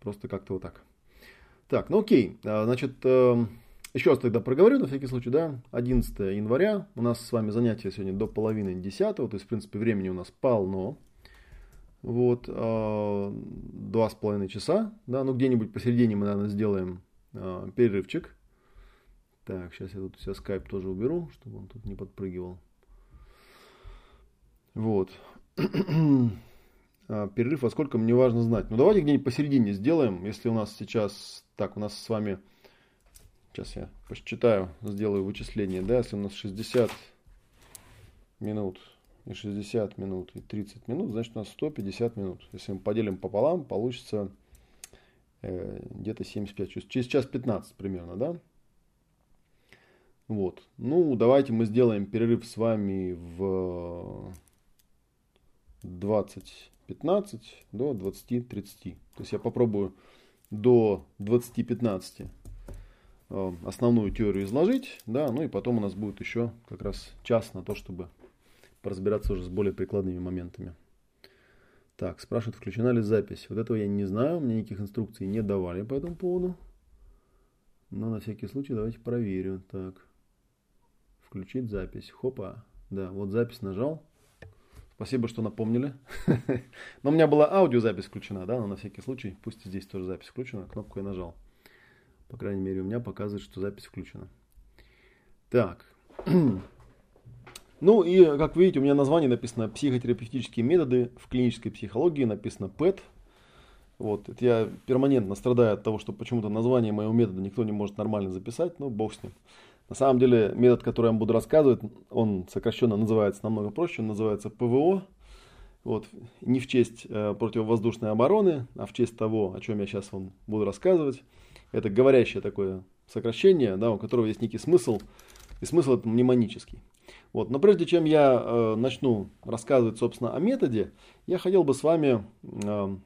Просто как-то вот так. Так, ну окей. А, значит, э, еще раз тогда проговорю на всякий случай, да. 11 января. У нас с вами занятия сегодня до половины 10. То есть, в принципе, времени у нас полно. Вот. А, два с половиной часа. Да, ну где-нибудь посередине мы, наверное, сделаем а, перерывчик. Так, сейчас я тут себя скайп тоже уберу, чтобы он тут не подпрыгивал. Вот. А, перерыв, а сколько мне важно знать. Ну давайте где-нибудь посередине сделаем, если у нас сейчас, так, у нас с вами, сейчас я посчитаю, сделаю вычисление, да, если у нас 60 минут и 60 минут и 30 минут, значит у нас 150 минут. Если мы поделим пополам, получится э, где-то 75, через час 15 примерно, да? Вот. Ну, давайте мы сделаем перерыв с вами в 20.15 до 20.30. То есть я попробую до 20.15 э, основную теорию изложить, да, ну и потом у нас будет еще как раз час на то, чтобы поразбираться уже с более прикладными моментами. Так, спрашивают, включена ли запись. Вот этого я не знаю, мне никаких инструкций не давали по этому поводу. Но на всякий случай давайте проверим. Так. Включить запись. Хопа. Да, вот запись нажал. Спасибо, что напомнили. Но у меня была аудиозапись включена, да, но на всякий случай, пусть здесь тоже запись включена, кнопку я нажал. По крайней мере, у меня показывает, что запись включена. Так. Ну и, как видите, у меня название написано «Психотерапевтические методы в клинической психологии», написано ПЭТ. Вот, это я перманентно страдаю от того, что почему-то название моего метода никто не может нормально записать, но бог с ним. На самом деле метод, который я вам буду рассказывать, он сокращенно называется намного проще, он называется ПВО. Вот, не в честь э, противовоздушной обороны, а в честь того, о чем я сейчас вам буду рассказывать. Это говорящее такое сокращение, да, у которого есть некий смысл, и смысл это мнемонический. Вот. Но прежде чем я э, начну рассказывать, собственно, о методе, я хотел бы с вами э,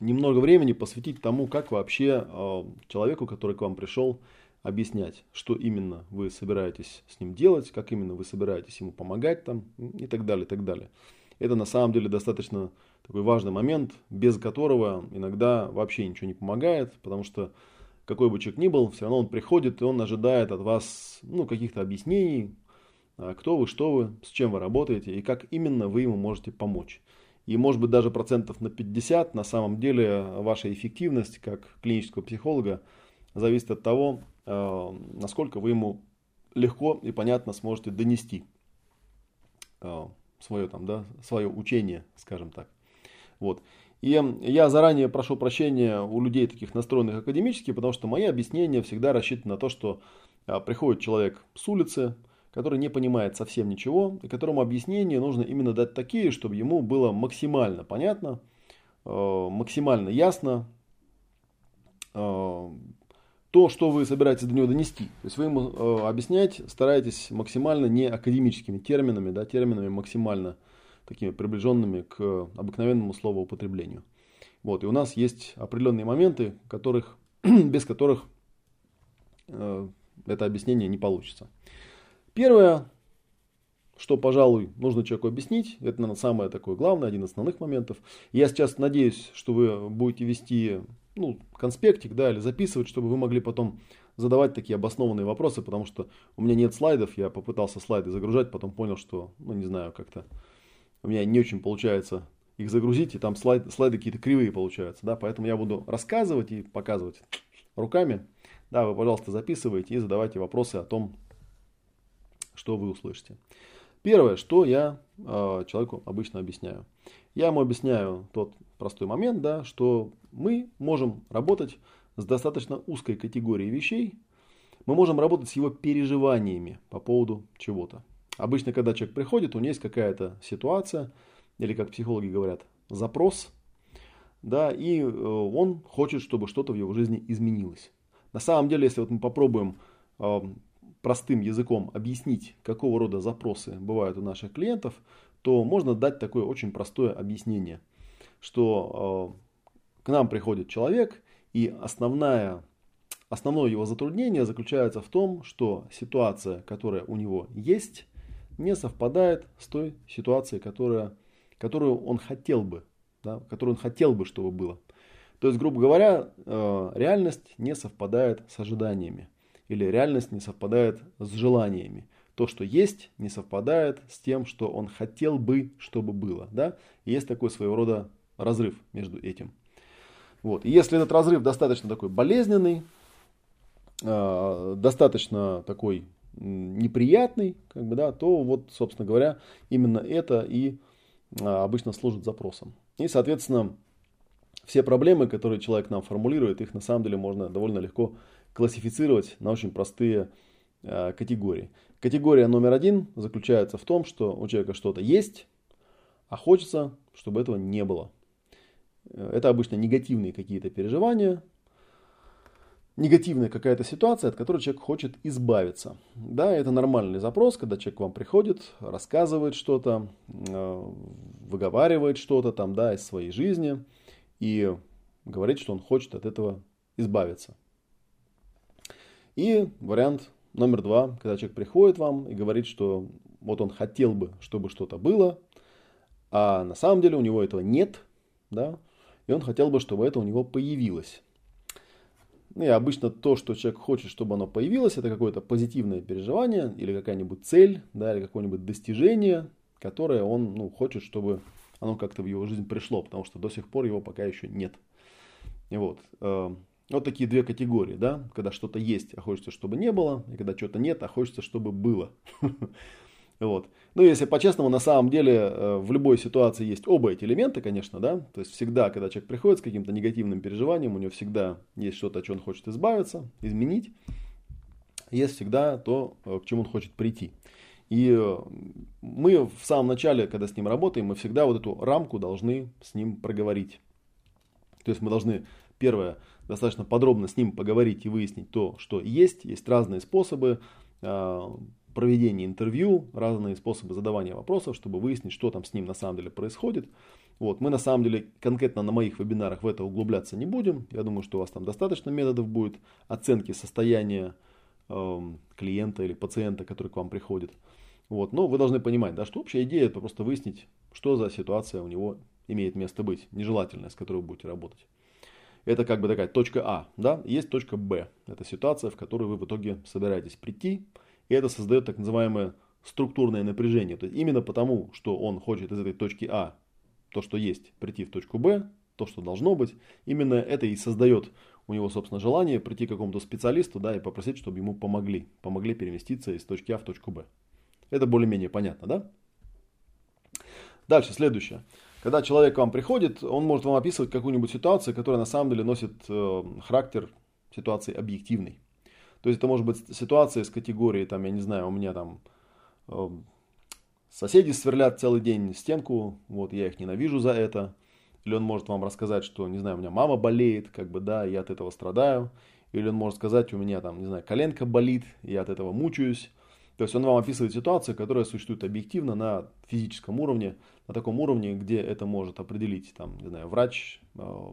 немного времени посвятить тому, как вообще э, человеку, который к вам пришел, объяснять, что именно вы собираетесь с ним делать, как именно вы собираетесь ему помогать там и так далее, и так далее. Это на самом деле достаточно такой важный момент, без которого иногда вообще ничего не помогает, потому что какой бы человек ни был, все равно он приходит и он ожидает от вас ну, каких-то объяснений, а, кто вы, что вы, с чем вы работаете и как именно вы ему можете помочь. И может быть даже процентов на 50 на самом деле ваша эффективность как клинического психолога зависит от того, Э, насколько вы ему легко и понятно сможете донести э, свое, там, да, свое учение, скажем так. Вот. И я заранее прошу прощения у людей таких настроенных академически, потому что мои объяснения всегда рассчитаны на то, что э, приходит человек с улицы, который не понимает совсем ничего, и которому объяснения нужно именно дать такие, чтобы ему было максимально понятно, максимально ясно, то, что вы собираетесь до него донести. То есть вы ему э, объяснять стараетесь максимально не академическими терминами, да, терминами максимально такими приближенными к обыкновенному словоупотреблению. Вот, и у нас есть определенные моменты, которых, без которых э, это объяснение не получится. Первое, что, пожалуй, нужно человеку объяснить, это, наверное, самое такое главное, один из основных моментов. Я сейчас надеюсь, что вы будете вести ну, конспектик, да, или записывать, чтобы вы могли потом задавать такие обоснованные вопросы, потому что у меня нет слайдов, я попытался слайды загружать, потом понял, что, ну, не знаю, как-то у меня не очень получается их загрузить, и там слайд, слайды какие-то кривые получаются, да, поэтому я буду рассказывать и показывать руками, да, вы, пожалуйста, записывайте и задавайте вопросы о том, что вы услышите. Первое, что я э, человеку обычно объясняю. Я ему объясняю тот простой момент, да, что мы можем работать с достаточно узкой категорией вещей, мы можем работать с его переживаниями по поводу чего-то. Обычно, когда человек приходит, у него есть какая-то ситуация, или, как психологи говорят, запрос, да, и э, он хочет, чтобы что-то в его жизни изменилось. На самом деле, если вот мы попробуем э, простым языком объяснить, какого рода запросы бывают у наших клиентов, то можно дать такое очень простое объяснение, что э, к нам приходит человек, и основная, основное его затруднение заключается в том, что ситуация, которая у него есть, не совпадает с той ситуацией, которая, которую он хотел бы, да, которую он хотел бы, чтобы было. То есть, грубо говоря, э, реальность не совпадает с ожиданиями. Или реальность не совпадает с желаниями. То, что есть, не совпадает с тем, что он хотел бы, чтобы было. Да? Есть такой своего рода разрыв между этим. Вот. И если этот разрыв достаточно такой болезненный, э, достаточно такой неприятный, как бы, да, то вот, собственно говоря, именно это и а, обычно служит запросом. И, соответственно, все проблемы, которые человек нам формулирует, их на самом деле можно довольно легко классифицировать на очень простые э, категории. Категория номер один заключается в том, что у человека что-то есть, а хочется, чтобы этого не было. Это обычно негативные какие-то переживания, негативная какая-то ситуация, от которой человек хочет избавиться. Да, это нормальный запрос, когда человек к вам приходит, рассказывает что-то, э, выговаривает что-то там, да, из своей жизни и говорит, что он хочет от этого избавиться. И вариант номер два, когда человек приходит вам и говорит, что вот он хотел бы, чтобы что-то было, а на самом деле у него этого нет, да, и он хотел бы, чтобы это у него появилось. Ну и обычно то, что человек хочет, чтобы оно появилось, это какое-то позитивное переживание или какая-нибудь цель, да, или какое-нибудь достижение, которое он ну, хочет, чтобы оно как-то в его жизнь пришло, потому что до сих пор его пока еще нет. И вот. Э, вот такие две категории, да, когда что-то есть, а хочется, чтобы не было, и когда что-то нет, а хочется, чтобы было. Вот. Ну, если по-честному, на самом деле э, в любой ситуации есть оба эти элемента, конечно, да. То есть всегда, когда человек приходит с каким-то негативным переживанием, у него всегда есть что-то, от чего он хочет избавиться, изменить. Есть всегда то, э, к чему он хочет прийти. И э, мы в самом начале, когда с ним работаем, мы всегда вот эту рамку должны с ним проговорить. То есть мы должны, первое, достаточно подробно с ним поговорить и выяснить то, что есть. Есть разные способы проведения интервью, разные способы задавания вопросов, чтобы выяснить, что там с ним на самом деле происходит. Вот, мы на самом деле конкретно на моих вебинарах в это углубляться не будем. Я думаю, что у вас там достаточно методов будет оценки состояния э, клиента или пациента, который к вам приходит. Вот, но вы должны понимать, да, что общая идея это просто выяснить, что за ситуация у него имеет место быть, нежелательная, с которой вы будете работать. Это как бы такая точка А, да, есть точка Б. Это ситуация, в которую вы в итоге собираетесь прийти, и это создает так называемое структурное напряжение. То есть именно потому, что он хочет из этой точки А, то, что есть, прийти в точку Б, то, что должно быть, именно это и создает у него, собственно, желание прийти к какому-то специалисту да, и попросить, чтобы ему помогли. Помогли переместиться из точки А в точку Б. Это более-менее понятно, да? Дальше, следующее. Когда человек к вам приходит, он может вам описывать какую-нибудь ситуацию, которая на самом деле носит э, характер ситуации объективной. То есть это может быть ситуация из категории, там, я не знаю, у меня там э, соседи сверлят целый день стенку, вот я их ненавижу за это. Или он может вам рассказать, что, не знаю, у меня мама болеет, как бы, да, я от этого страдаю. Или он может сказать, у меня там, не знаю, коленка болит, я от этого мучаюсь. То есть он вам описывает ситуацию, которая существует объективно на физическом уровне, на таком уровне, где это может определить, там, не знаю, врач, э, Э,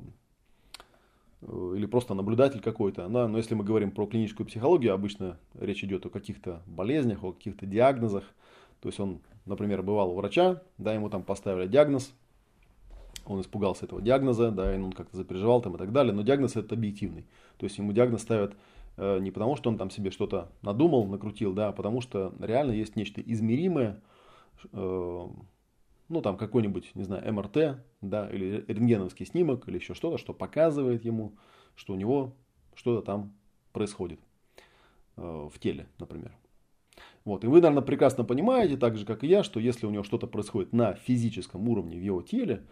или просто наблюдатель какой-то. Да? Но если мы говорим про клиническую психологию, обычно речь идет о каких-то болезнях, о каких-то диагнозах. То есть он, например, бывал у врача, да, ему там поставили диагноз, он испугался этого диагноза, да, и он как-то запереживал там и так далее, но диагноз это объективный. То есть ему диагноз ставят э, не потому, что он там себе что-то надумал, накрутил, да, а потому что реально есть нечто измеримое, э, ну там какой-нибудь, не знаю, МРТ, да, или рентгеновский снимок, или еще что-то, что показывает ему, что у него что-то там происходит э, в теле, например. Вот. И вы, наверное, прекрасно понимаете, так же, как и я, что если у него что-то происходит на физическом уровне в его теле,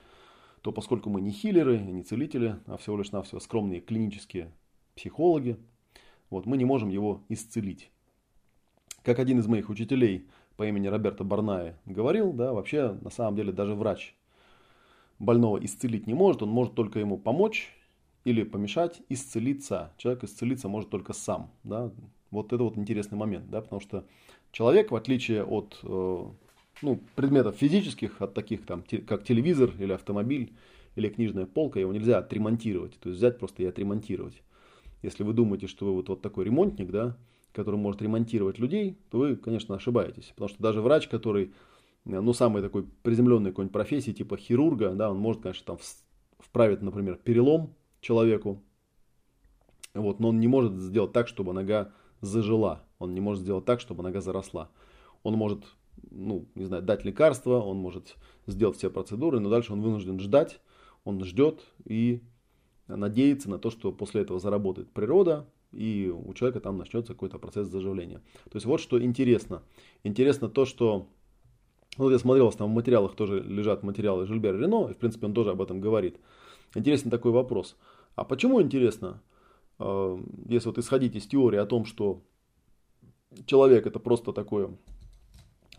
то поскольку мы не хиллеры, не целители, а всего лишь навсего скромные клинические психологи, вот, мы не можем его исцелить. Как один из моих учителей по имени Роберто Барнае говорил, да, вообще на самом деле даже врач больного исцелить не может, он может только ему помочь или помешать исцелиться. Человек исцелиться может только сам. Да? Вот это вот интересный момент, да, потому что человек, в отличие от э, ну, предметов физических, от таких там, как телевизор или автомобиль или книжная полка, его нельзя отремонтировать, то есть взять просто и отремонтировать. Если вы думаете, что вы вот, вот такой ремонтник, да, который может ремонтировать людей, то вы, конечно, ошибаетесь. Потому что даже врач, который, э, ну, самый такой приземленный какой-нибудь профессии, типа хирурга, да, он может, конечно, там вправить, например, перелом человеку, вот, но он не может сделать так, чтобы нога зажила, он не может сделать так, чтобы нога заросла. Он может, ну, не знаю, дать лекарство, он может сделать все процедуры, но дальше он вынужден ждать, он ждет и надеется на то, что после этого заработает природа, и у человека там начнется какой-то процесс заживления. То есть вот что интересно. Интересно то, что ну, вот я смотрел, там в материалах тоже лежат материалы Жильбера Рено, и в принципе он тоже об этом говорит. Интересный такой вопрос. А почему интересно, э, если вот исходить из теории о том, что человек это просто такое,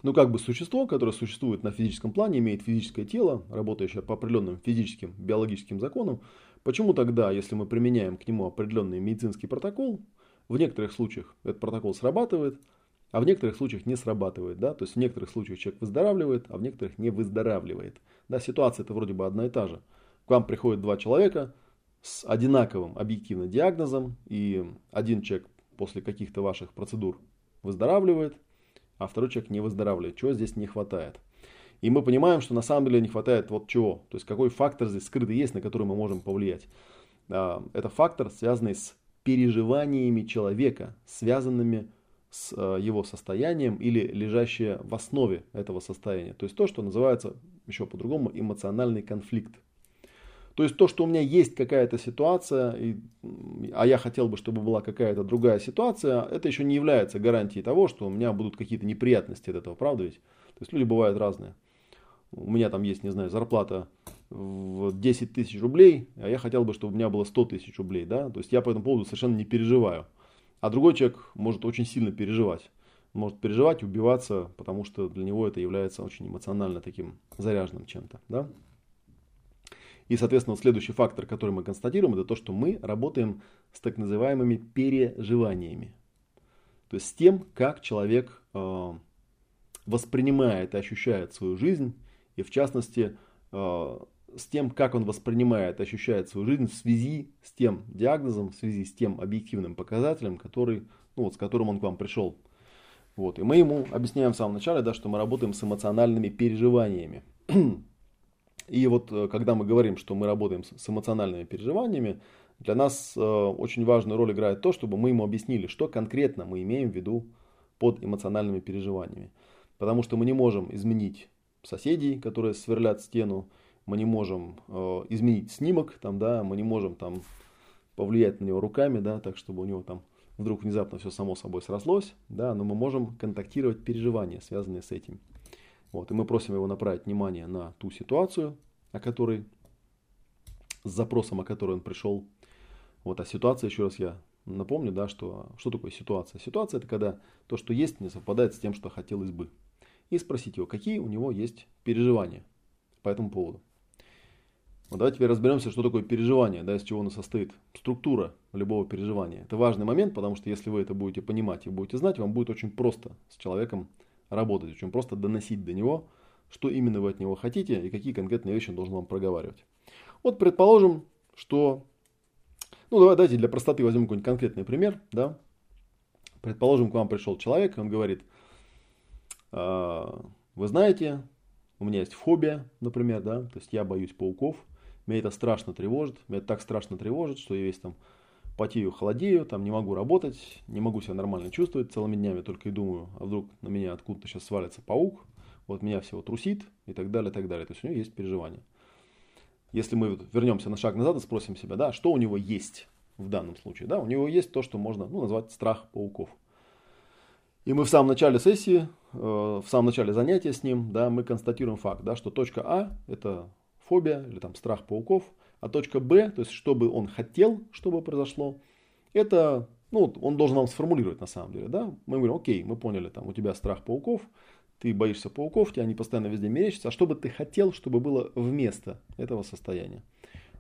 ну как бы существо, которое существует на физическом плане, имеет физическое тело, работающее по определенным физическим, биологическим законам, почему тогда, если мы применяем к нему определенный медицинский протокол, в некоторых случаях этот протокол срабатывает, а в некоторых случаях не срабатывает. Да? То есть в некоторых случаях человек выздоравливает, а в некоторых не выздоравливает. Да, ситуация это вроде бы одна и та же. К вам приходят два человека с одинаковым объективным диагнозом, и один человек после каких-то ваших процедур выздоравливает, а второй человек не выздоравливает. Чего здесь не хватает? И мы понимаем, что на самом деле не хватает вот чего. То есть какой фактор здесь скрытый есть, на который мы можем повлиять. А, это фактор, связанный с переживаниями человека, связанными с э, его состоянием или лежащее в основе этого состояния. То есть то, что называется еще по-другому эмоциональный конфликт. То есть то, что у меня есть какая-то ситуация, и, а я хотел бы, чтобы была какая-то другая ситуация, это еще не является гарантией того, что у меня будут какие-то неприятности от этого, правда ведь? То есть люди бывают разные. У меня там есть, не знаю, зарплата в 10 тысяч рублей, а я хотел бы, чтобы у меня было 100 тысяч рублей, да? То есть я по этому поводу совершенно не переживаю. А другой человек может очень сильно переживать. Может переживать, убиваться, потому что для него это является очень эмоционально таким заряженным чем-то. Да? И, соответственно, следующий фактор, который мы констатируем, это то, что мы работаем с так называемыми переживаниями. То есть с тем, как человек э, воспринимает и ощущает свою жизнь, и в частности э, с тем, как он воспринимает, ощущает свою жизнь в связи с тем диагнозом, в связи с тем объективным показателем, который, ну, вот, с которым он к вам пришел. Вот. И мы ему объясняем в самом начале, да, что мы работаем с эмоциональными переживаниями. И вот э, когда мы говорим, что мы работаем с эмоциональными переживаниями, для нас э, очень важную роль играет то, чтобы мы ему объяснили, что конкретно мы имеем в виду под эмоциональными переживаниями. Потому что мы не можем изменить соседей, которые сверлят стену, мы не можем э, изменить снимок, там, да, мы не можем там повлиять на него руками, да, так чтобы у него там вдруг внезапно все само собой срослось, да, но мы можем контактировать переживания, связанные с этим. Вот, и мы просим его направить внимание на ту ситуацию, о которой, с запросом, о которой он пришел. Вот, а ситуация, еще раз я напомню, да, что, что такое ситуация. Ситуация это когда то, что есть, не совпадает с тем, что хотелось бы. И спросить его, какие у него есть переживания по этому поводу. Вот давайте теперь разберемся, что такое переживание, да, из чего оно состоит. Структура любого переживания. Это важный момент, потому что если вы это будете понимать и будете знать, вам будет очень просто с человеком работать, очень просто доносить до него, что именно вы от него хотите и какие конкретные вещи он должен вам проговаривать. Вот предположим, что... Ну, давайте для простоты возьмем какой-нибудь конкретный пример. Да? Предположим, к вам пришел человек, и он говорит, «А, вы знаете, у меня есть фобия, например, да, то есть я боюсь пауков, меня это страшно тревожит, меня это так страшно тревожит, что я весь там потею, холодею, там не могу работать, не могу себя нормально чувствовать, целыми днями только и думаю, а вдруг на меня откуда-то сейчас свалится паук, вот меня всего трусит и так далее, и так далее. То есть у него есть переживания. Если мы вернемся на шаг назад и спросим себя, да, что у него есть в данном случае, да, у него есть то, что можно ну, назвать страх пауков. И мы в самом начале сессии, э, в самом начале занятия с ним, да, мы констатируем факт, да, что точка А это фобия или там страх пауков, а точка Б, то есть что бы он хотел, чтобы произошло, это, ну, он должен нам сформулировать на самом деле, да. Мы говорим, окей, мы поняли, там у тебя страх пауков, ты боишься пауков, тебя они постоянно везде мерещатся, а что бы ты хотел, чтобы было вместо этого состояния?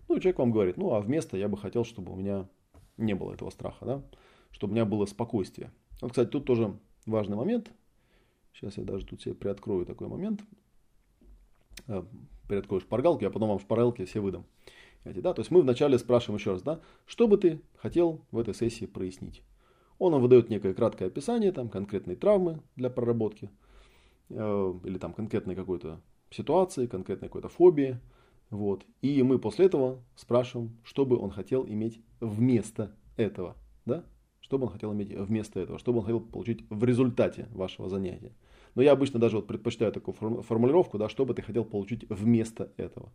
Ну, человек вам говорит, ну, а вместо я бы хотел, чтобы у меня не было этого страха, да, чтобы у меня было спокойствие. Вот, кстати, тут тоже важный момент. Сейчас я даже тут себе приоткрою такой момент. Э, приоткрою шпаргалку, я потом вам шпаргалки все выдам. Да? То есть мы вначале спрашиваем еще раз, да, что бы ты хотел в этой сессии прояснить. Он нам выдает некое краткое описание, там конкретные травмы для проработки, э, или там конкретной какой-то ситуации, конкретной какой-то фобии, Вот. И мы после этого спрашиваем, что бы он хотел иметь вместо этого. Да? Что бы он хотел иметь вместо этого, что бы он хотел получить в результате вашего занятия. Но я обычно даже вот предпочитаю такую формулировку, да, что бы ты хотел получить вместо этого.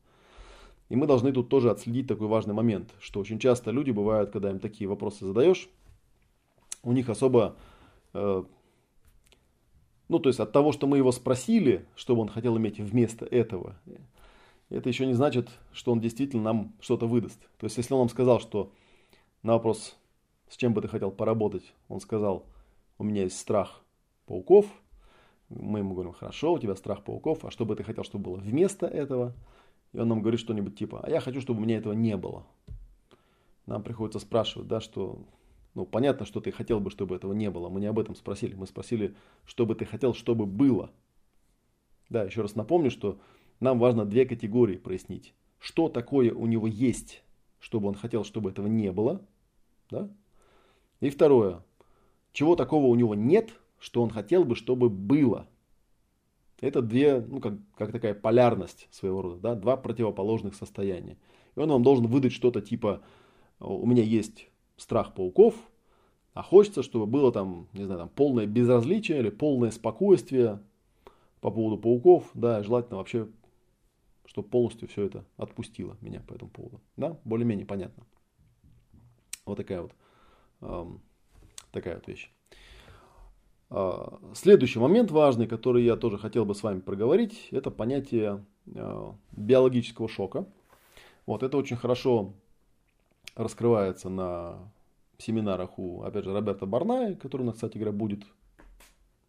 И мы должны тут тоже отследить такой важный момент, что очень часто люди бывают, когда им такие вопросы задаешь, у них особо, э, ну то есть от того, что мы его спросили, что бы он хотел иметь вместо этого, это еще не значит, что он действительно нам что-то выдаст. То есть если он нам сказал, что на вопрос, с чем бы ты хотел поработать, он сказал, у меня есть страх пауков, мы ему говорим, хорошо, у тебя страх пауков, а что бы ты хотел, чтобы было вместо этого – и он нам говорит что-нибудь типа, а я хочу, чтобы у меня этого не было. Нам приходится спрашивать, да, что, ну, понятно, что ты хотел бы, чтобы этого не было. Мы не об этом спросили. Мы спросили, что бы ты хотел, чтобы было. Да, еще раз напомню, что нам важно две категории прояснить. Что такое у него есть, чтобы он хотел, чтобы этого не было. Да? И второе, чего такого у него нет, что он хотел бы, чтобы было. Это две, ну, как, как такая полярность своего рода, да, два противоположных состояния. И он вам должен выдать что-то типа, у меня есть страх пауков, а хочется, чтобы было там, не знаю, там полное безразличие или полное спокойствие по поводу пауков, да, желательно вообще, чтобы полностью все это отпустило меня по этому поводу, да, более-менее понятно. Вот такая вот, эм, такая вот вещь. А, следующий момент важный, который я тоже хотел бы с вами проговорить, это понятие а, биологического шока. Вот это очень хорошо раскрывается на семинарах у, опять же, Роберта Барная, который у нас, кстати говоря, будет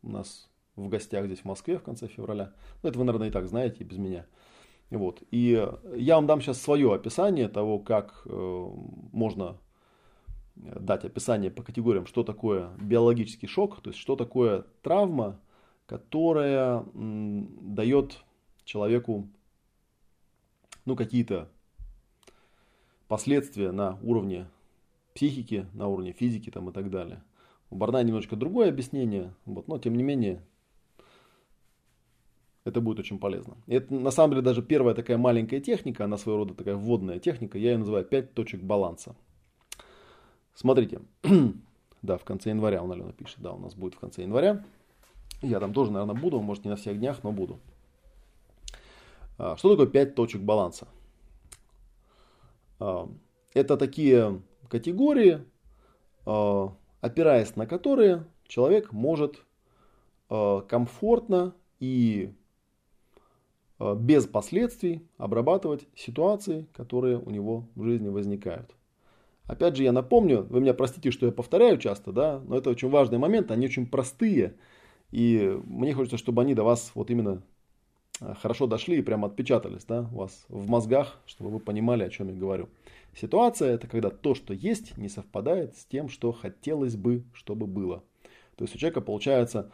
у нас в гостях здесь в Москве в конце февраля. Ну, это вы, наверное, и так знаете, без меня. Вот. И я вам дам сейчас свое описание того, как э, можно дать описание по категориям, что такое биологический шок, то есть что такое травма, которая дает человеку ну, какие-то последствия на уровне психики, на уровне физики там, и так далее. У Барна немножечко другое объяснение, вот, но тем не менее это будет очень полезно. И это на самом деле даже первая такая маленькая техника, она своего рода такая вводная техника, я ее называю 5 точек баланса. Смотрите, да, в конце января он, Алена пишет, да, у нас будет в конце января. Я там тоже, наверное, буду, может не на всех днях, но буду. А, что такое 5 точек баланса? А, это такие категории, а, опираясь на которые человек может комфортно и без последствий обрабатывать ситуации, которые у него в жизни возникают. Опять же, я напомню, вы меня простите, что я повторяю часто, да, но это очень важный момент, они очень простые. И мне хочется, чтобы они до вас вот именно а, хорошо дошли и прямо отпечатались да, у вас в мозгах, чтобы вы понимали, о чем я говорю. Ситуация это когда то, что есть, не совпадает с тем, что хотелось бы, чтобы было. То есть у человека получается,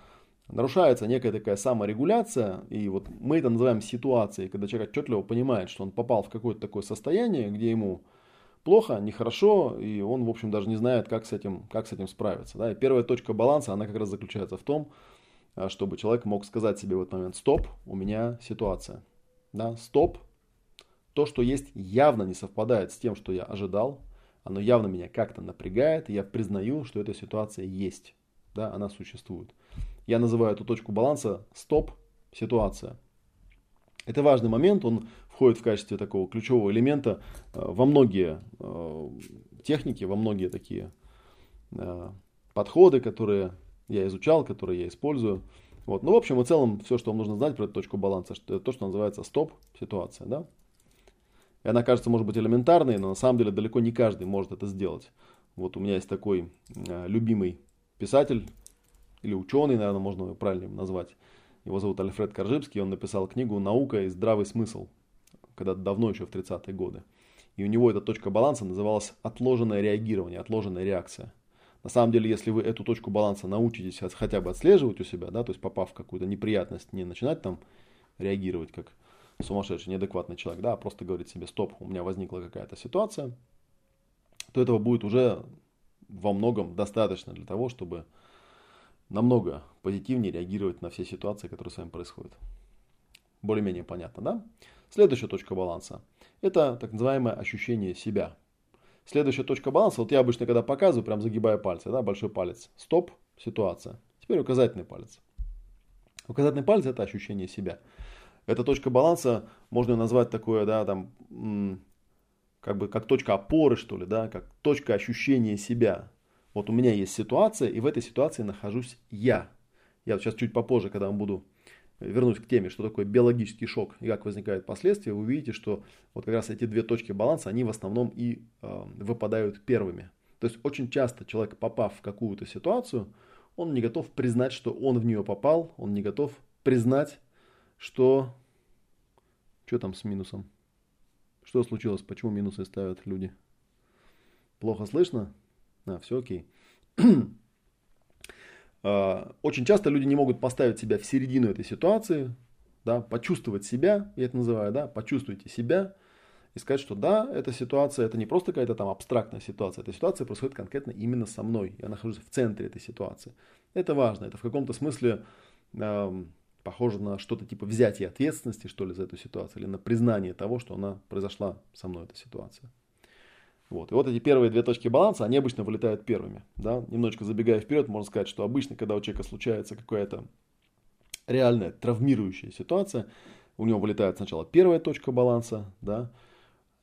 нарушается некая такая саморегуляция, и вот мы это называем ситуацией, когда человек отчетливо понимает, что он попал в какое-то такое состояние, где ему плохо, нехорошо, и он, в общем, даже не знает, как с этим, как с этим справиться. Да? И первая точка баланса, она как раз заключается в том, а, чтобы человек мог сказать себе в этот момент, стоп, у меня ситуация. Да? Стоп, то, что есть, явно не совпадает с тем, что я ожидал, оно явно меня как-то напрягает, и я признаю, что эта ситуация есть, да, она существует. Я называю эту точку баланса стоп, ситуация. Это важный момент, он входит в качестве такого ключевого элемента э, во многие э, техники, во многие такие э, подходы, которые я изучал, которые я использую. Вот. Ну, в общем и целом, все, что вам нужно знать про эту точку баланса, это то, что называется стоп-ситуация. Да? И она кажется, может быть, элементарной, но на самом деле далеко не каждый может это сделать. Вот у меня есть такой любимый писатель, или ученый, наверное, можно его правильно назвать, его зовут Альфред Коржибский, он написал книгу «Наука и здравый смысл», когда давно еще в 30-е годы. И у него эта точка баланса называлась отложенное реагирование, отложенная реакция. На самом деле, если вы эту точку баланса научитесь хотя бы отслеживать у себя, да, то есть попав в какую-то неприятность, не начинать там реагировать как сумасшедший, неадекватный человек, да, а просто говорить себе, стоп, у меня возникла какая-то ситуация, то этого будет уже во многом достаточно для того, чтобы намного позитивнее реагировать на все ситуации, которые с вами происходят. Более-менее понятно, да? Следующая точка баланса Это так называемое ощущение себя. Следующая точка баланса, вот я обычно когда показываю, прям загибая пальцы, да, большой палец, стоп, ситуация. Теперь указательный палец. Указательный палец это ощущение себя. Эта точка баланса можно назвать такое, да, там, как бы как точка опоры, что ли, да, как точка ощущения себя. Вот у меня есть ситуация, и в этой ситуации нахожусь я. Я вот сейчас чуть попозже, когда вам буду вернусь к теме, что такое биологический шок и как возникают последствия, вы увидите, что вот как раз эти две точки баланса, они в основном и э, выпадают первыми. То есть очень часто человек, попав в какую-то ситуацию, он не готов признать, что он в нее попал, он не готов признать, что... Что там с минусом? Что случилось? Почему минусы ставят люди? Плохо слышно? А, все окей. А, очень часто люди не могут поставить себя в середину этой ситуации, да, почувствовать себя, я это называю, да, почувствуйте себя и сказать, что да, эта ситуация, это не просто какая-то там абстрактная ситуация, эта ситуация происходит конкретно именно со мной, я нахожусь в центре этой ситуации. Это важно, это в каком-то смысле э, похоже на что-то типа взятия ответственности, что ли, за эту ситуацию, или на признание того, что она произошла со мной, эта ситуация. Вот. И вот эти первые две точки баланса, они обычно вылетают первыми. Да? Немножечко забегая вперед, можно сказать, что обычно, когда у человека случается какая-то реальная травмирующая ситуация, у него вылетает сначала первая точка баланса, да,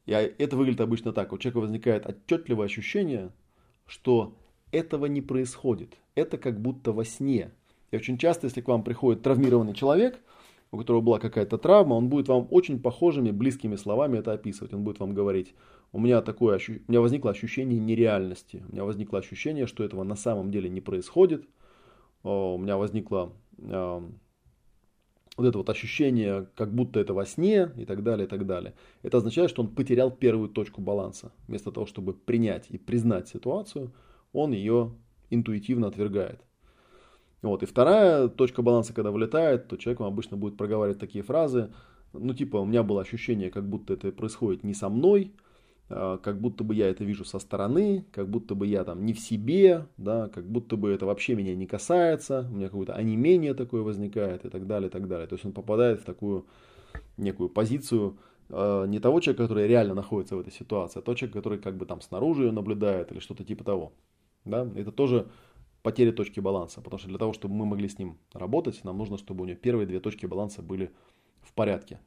и это выглядит обычно так. У человека возникает отчетливое ощущение, что этого не происходит. Это как будто во сне. И очень часто, если к вам приходит травмированный человек, у которого была какая-то травма, он будет вам очень похожими, близкими словами это описывать. Он будет вам говорить, у меня, такое, у меня возникло ощущение нереальности, у меня возникло ощущение, что этого на самом деле не происходит, у меня возникло вот это вот ощущение, как будто это во сне и так далее, и так далее. Это означает, что он потерял первую точку баланса. Вместо того, чтобы принять и признать ситуацию, он ее интуитивно отвергает. Вот. И вторая точка баланса, когда вылетает, то человек обычно будет проговаривать такие фразы, ну типа у меня было ощущение, как будто это происходит не со мной, а, как будто бы я это вижу со стороны, как будто бы я там не в себе, да, как будто бы это вообще меня не касается, у меня какое-то онемение такое возникает и так далее, и так далее. То есть он попадает в такую некую позицию э, не того человека, который реально находится в этой ситуации, а того человека, который как бы там снаружи ее наблюдает или что-то типа того. Да? Это тоже потеря точки баланса, потому что для того, чтобы мы могли с ним работать, нам нужно, чтобы у него первые две точки баланса были в порядке.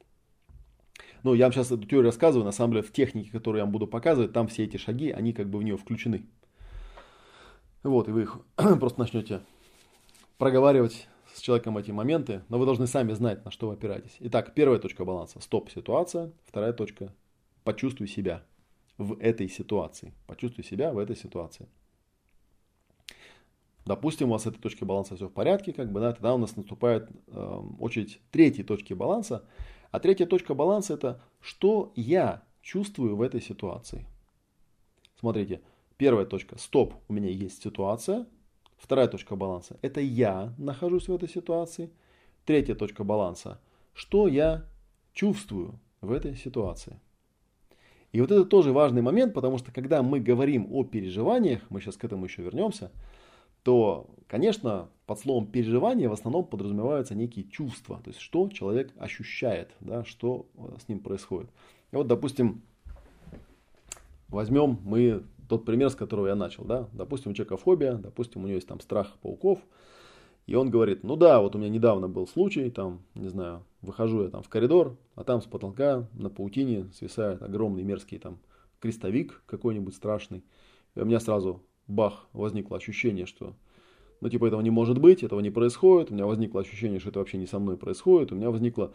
Ну, я вам сейчас эту теорию рассказываю, на самом деле в технике, которую я вам буду показывать, там все эти шаги, они как бы в нее включены. Вот, и вы их просто начнете проговаривать с человеком эти моменты, но вы должны сами знать, на что вы опираетесь. Итак, первая точка баланса – стоп-ситуация. Вторая точка – почувствуй себя в этой ситуации. Почувствуй себя в этой ситуации. Допустим, у вас с этой точки баланса все в порядке, как бы, да, тогда у нас наступает э, очередь третьей точки баланса. А третья точка баланса это что я чувствую в этой ситуации. Смотрите, первая точка, стоп, у меня есть ситуация. Вторая точка баланса, это я нахожусь в этой ситуации. Третья точка баланса, что я чувствую в этой ситуации. И вот это тоже важный момент, потому что когда мы говорим о переживаниях, мы сейчас к этому еще вернемся, то, конечно, под словом переживание в основном подразумеваются некие чувства, то есть что человек ощущает, да, что э, с ним происходит. И вот, допустим, возьмем мы тот пример, с которого я начал, да, допустим, у человека фобия, допустим, у него есть там страх пауков, и он говорит, ну да, вот у меня недавно был случай, там, не знаю, выхожу я там в коридор, а там с потолка на паутине свисает огромный мерзкий там крестовик какой-нибудь страшный, и у меня сразу бах, возникло ощущение, что ну, типа, этого не может быть, этого не происходит, у меня возникло ощущение, что это вообще не со мной происходит, у меня возникло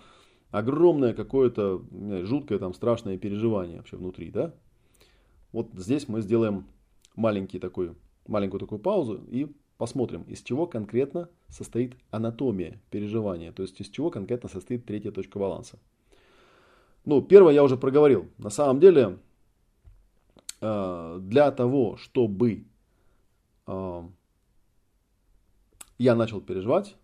огромное какое-то жуткое там страшное переживание вообще внутри, да. Вот здесь мы сделаем маленький такой, маленькую такую паузу и посмотрим, из чего конкретно состоит анатомия переживания, то есть из чего конкретно состоит третья точка баланса. Ну, первое я уже проговорил. На самом деле, э, для того, чтобы я начал переживать,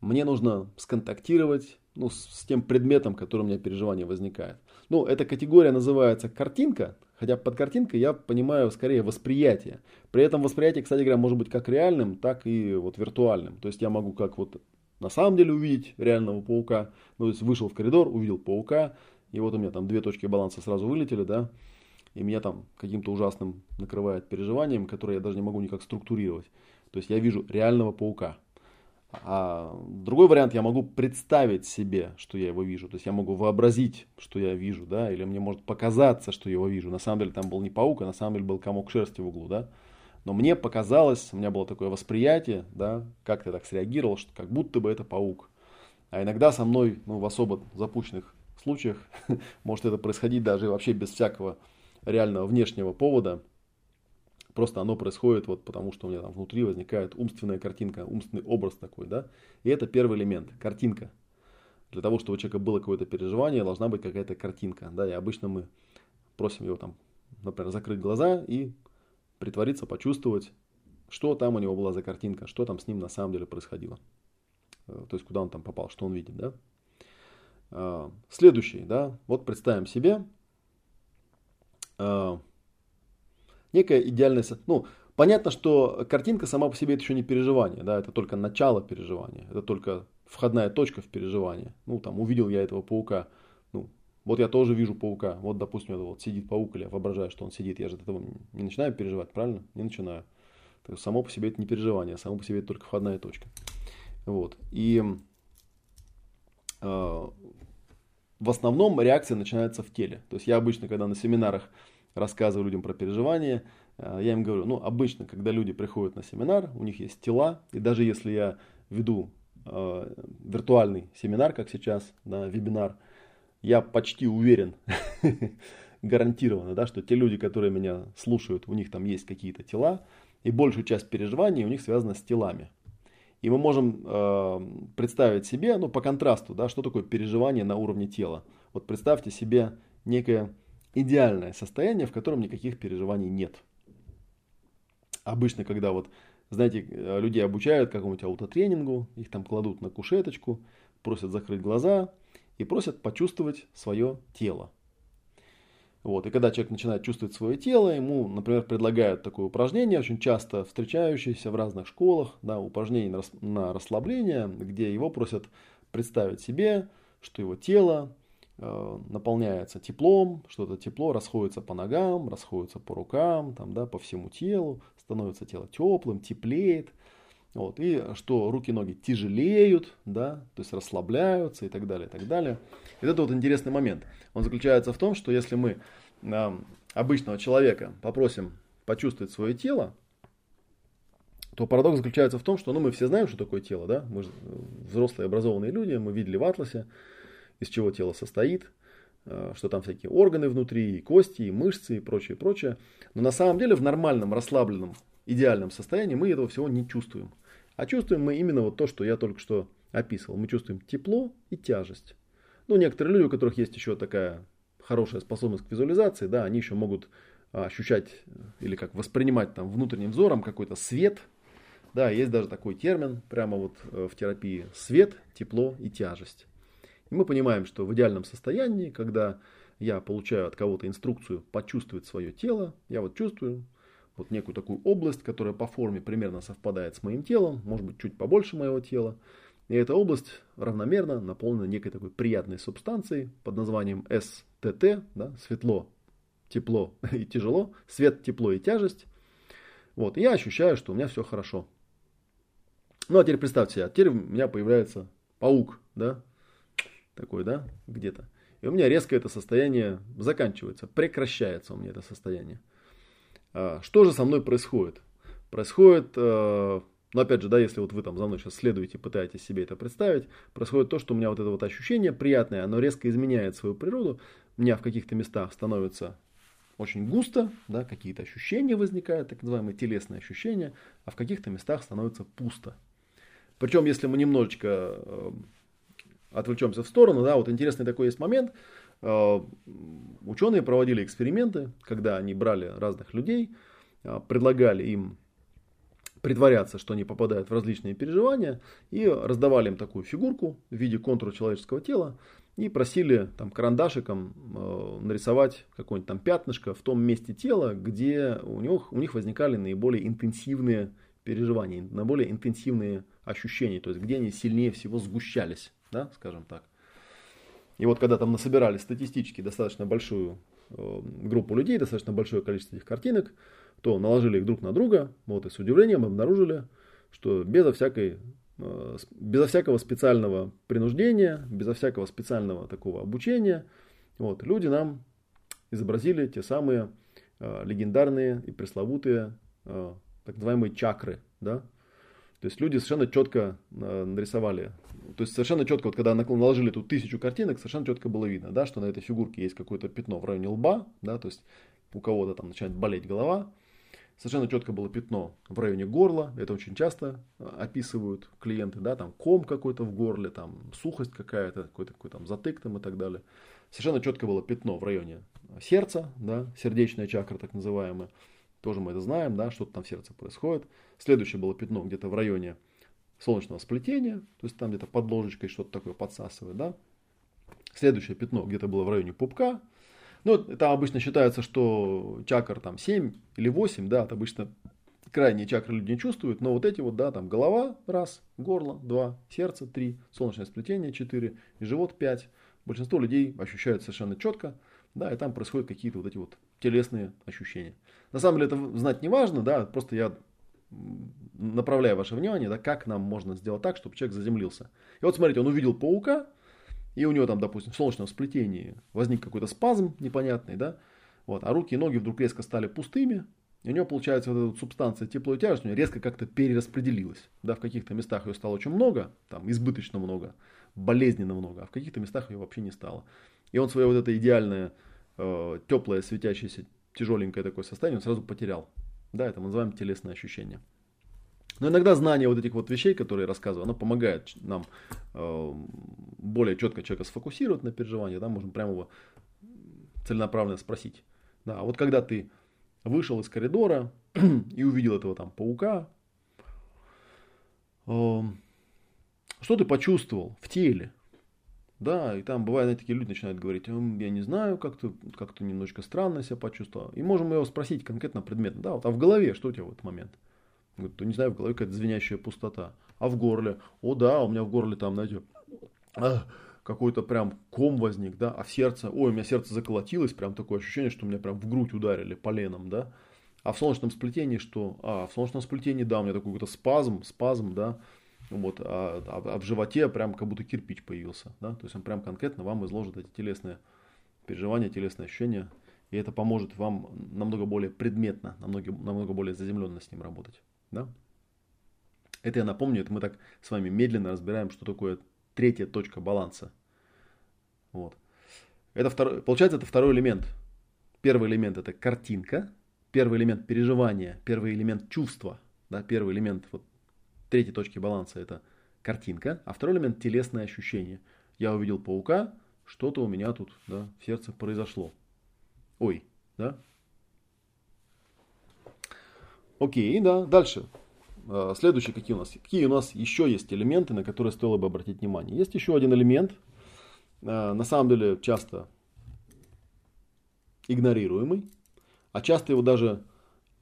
мне нужно сконтактировать ну, с тем предметом, который у меня переживание возникает. Ну, эта категория называется картинка, хотя под картинкой я понимаю скорее восприятие. При этом восприятие, кстати говоря, может быть как реальным, так и вот виртуальным. То есть я могу как вот на самом деле увидеть реального паука, ну, то есть вышел в коридор, увидел паука, и вот у меня там две точки баланса сразу вылетели, да, и меня там каким-то ужасным накрывает переживанием, которое я даже не могу никак структурировать. То есть я вижу реального паука. А другой вариант, я могу представить себе, что я его вижу. То есть я могу вообразить, что я вижу, да, или мне может показаться, что я его вижу. На самом деле там был не паук, а на самом деле был комок шерсти в углу, да. Но мне показалось, у меня было такое восприятие, да, как я так среагировал, что как будто бы это паук. А иногда со мной, ну, в особо запущенных случаях, может это происходить даже вообще без всякого реального внешнего повода. Просто оно происходит вот потому, что у меня там внутри возникает умственная картинка, умственный образ такой, да. И это первый элемент, картинка. Для того, чтобы у человека было какое-то переживание, должна быть какая-то картинка, да. И обычно мы просим его там, например, закрыть глаза и притвориться, почувствовать, что там у него была за картинка, что там с ним на самом деле происходило. Э, то есть, куда он там попал, что он видит, да. А, следующий, да, вот представим себе, а, некая идеальная... Ну, понятно, что картинка сама по себе это еще не переживание, да, это только начало переживания, это только входная точка в переживание. Ну, там, увидел я этого паука, ну, вот я тоже вижу паука, вот, допустим, это вот сидит паук, или я воображаю, что он сидит, я же от этого не начинаю переживать, правильно? Не начинаю. То есть, само по себе это не переживание, само по себе это только входная точка. Вот. И э, в основном реакция начинается в теле. То есть я обычно, когда на семинарах рассказываю людям про переживания, э, я им говорю, ну, обычно, когда люди приходят на семинар, у них есть тела, и даже если я веду э, виртуальный семинар, как сейчас, да, вебинар, я почти уверен, гарантированно, да, что те люди, которые меня слушают, у них там есть какие-то тела, и большую часть переживаний у них связана с телами. И мы можем э, представить себе, ну, по контрасту, да, что такое переживание на уровне тела. Вот представьте себе некое идеальное состояние, в котором никаких переживаний нет. Обычно, когда вот, знаете, э, людей обучают какому-нибудь аутотренингу, их там кладут на кушеточку, просят закрыть глаза и просят почувствовать свое тело. Вот, и когда человек начинает чувствовать свое тело, ему, например, предлагают такое упражнение, очень часто встречающееся в разных школах, да, упражнение на, расслабление, где его просят представить себе, что его тело Э, наполняется теплом, что-то тепло расходится по ногам, расходится по рукам, там, да, по всему телу, становится тело теплым, теплеет. Вот, и что руки ноги тяжелеют, да, то есть расслабляются и так далее, и так далее. И это вот интересный момент. Он заключается в том, что если мы э, обычного человека попросим почувствовать свое тело, то парадокс заключается в том, что ну, мы все знаем, что такое тело, да, мы же взрослые образованные люди, мы видели в атласе, из чего тело состоит, э, что там всякие органы внутри, и кости, и мышцы, и прочее, прочее. Но на самом деле в нормальном, расслабленном, идеальном состоянии мы этого всего не чувствуем. А чувствуем мы именно вот то, что я только что описывал. Мы чувствуем тепло и тяжесть. Ну, некоторые люди, у которых есть еще такая хорошая способность к визуализации, да, они еще могут а, ощущать или как воспринимать там внутренним взором какой-то свет. Да, есть даже такой термин прямо вот э, в терапии. Свет, тепло и тяжесть. И мы понимаем, что в идеальном состоянии, когда я получаю от кого-то инструкцию почувствовать свое тело, я вот чувствую вот некую такую область, которая по форме примерно совпадает с моим телом, может быть чуть побольше моего тела. И эта область равномерно наполнена некой такой приятной субстанцией под названием СТТ, да, светло, тепло и тяжело, свет, тепло и тяжесть. Вот, и я ощущаю, что у меня все хорошо. Ну а теперь представьте себе, а теперь у меня появляется паук, да, такой, да, где-то. И у меня резко это состояние заканчивается, прекращается у меня это состояние. А, что же со мной происходит? Происходит, э, ну опять же, да, если вот вы там за мной сейчас следуете, пытаетесь себе это представить, происходит то, что у меня вот это вот ощущение приятное, оно резко изменяет свою природу. У меня в каких-то местах становится очень густо, да, какие-то ощущения возникают, так называемые телесные ощущения, а в каких-то местах становится пусто. Причем, если мы немножечко э, отвлечемся в сторону, да, вот интересный такой есть момент. Э, ученые проводили эксперименты, когда они брали разных людей, э, предлагали им притворяться, что они попадают в различные переживания, и раздавали им такую фигурку в виде контура человеческого тела, и просили там карандашиком э, нарисовать какое-нибудь там пятнышко в том месте тела, где у них, у них возникали наиболее интенсивные переживания, наиболее интенсивные ощущения, то есть где они сильнее всего сгущались да, скажем так. И вот когда там насобирали статистически достаточно большую э, группу людей, достаточно большое количество этих картинок, то наложили их друг на друга, вот и с удивлением обнаружили, что безо всякой э, безо всякого специального принуждения, безо всякого специального такого обучения, вот, люди нам изобразили те самые э, легендарные и пресловутые э, так называемые чакры, да, то есть люди совершенно четко э, нарисовали, то есть совершенно четко, вот когда наложили тут тысячу картинок, совершенно четко было видно, да, что на этой фигурке есть какое-то пятно в районе лба, да, то есть у кого-то там начинает болеть голова, совершенно четко было пятно в районе горла, это очень часто э, описывают клиенты, да, там ком какой-то в горле, там сухость какая-то, какой-то какой там затык там и так далее. Совершенно четко было пятно в районе сердца, да, сердечная чакра так называемая. Тоже мы это знаем, да, что-то там в сердце происходит. Следующее было пятно где-то в районе солнечного сплетения, то есть там где-то под ложечкой что-то такое подсасывает, да. Следующее пятно где-то было в районе пупка. Ну, это обычно считается, что чакр там 7 или 8, да, это обычно крайние чакры люди не чувствуют, но вот эти вот, да, там голова, раз, горло, два, сердце, три, солнечное сплетение, четыре, и живот, пять. Большинство людей ощущают совершенно четко, да, и там происходят какие-то вот эти вот телесные ощущения. На самом деле это знать не важно, да, просто я направляю ваше внимание, да, как нам можно сделать так, чтобы человек заземлился. И вот смотрите, он увидел паука, и у него там, допустим, в солнечном сплетении возник какой-то спазм непонятный, да, вот, а руки и ноги вдруг резко стали пустыми, и у него получается вот эта вот субстанция тепло и тяжесть у него резко как-то перераспределилась. Да, в каких-то местах ее стало очень много, там избыточно много, болезненно много, а в каких-то местах ее вообще не стало. И он свое вот это идеальное, э, теплое, светящееся, тяжеленькое такое состояние он сразу потерял. Да, это мы называем телесное ощущение. Но иногда знание вот этих вот вещей, которые я рассказываю, оно помогает нам э, более четко человека сфокусировать на переживании, да, можем прямо его целенаправленно спросить. Да, вот когда ты вышел из коридора и увидел этого там паука, э, что ты почувствовал в теле? Да, и там бывают знаете, такие люди начинают говорить, я не знаю, как-то как немножечко странно себя почувствовал. И можем его спросить конкретно предметно, да, вот, а в голове что у тебя в этот момент? Говорит, не знаю, в голове какая-то звенящая пустота. А в горле? О, да, у меня в горле там, знаете, а, какой-то прям ком возник, да, а в сердце, ой, у меня сердце заколотилось, прям такое ощущение, что меня прям в грудь ударили поленом, да. А в солнечном сплетении что? А, в солнечном сплетении, да, у меня такой какой-то спазм, спазм, да, вот, а, а, в животе прям как будто кирпич появился, да, то есть он прям конкретно вам изложит эти телесные переживания, телесные ощущения, и это поможет вам намного более предметно, намного, намного более заземленно с ним работать, да. Это я напомню, это мы так с вами медленно разбираем, что такое третья точка баланса. Вот. Это второй, получается, это второй элемент. Первый элемент это картинка, первый элемент переживания, первый элемент чувства, да, первый элемент вот третьей точки баланса это картинка, а второй элемент телесное ощущение. Я увидел паука, что-то у меня тут да, в сердце произошло. Ой, да? Окей, да, дальше. А, следующие какие у нас? Какие у нас еще есть элементы, на которые стоило бы обратить внимание? Есть еще один элемент, а, на самом деле часто игнорируемый, а часто его даже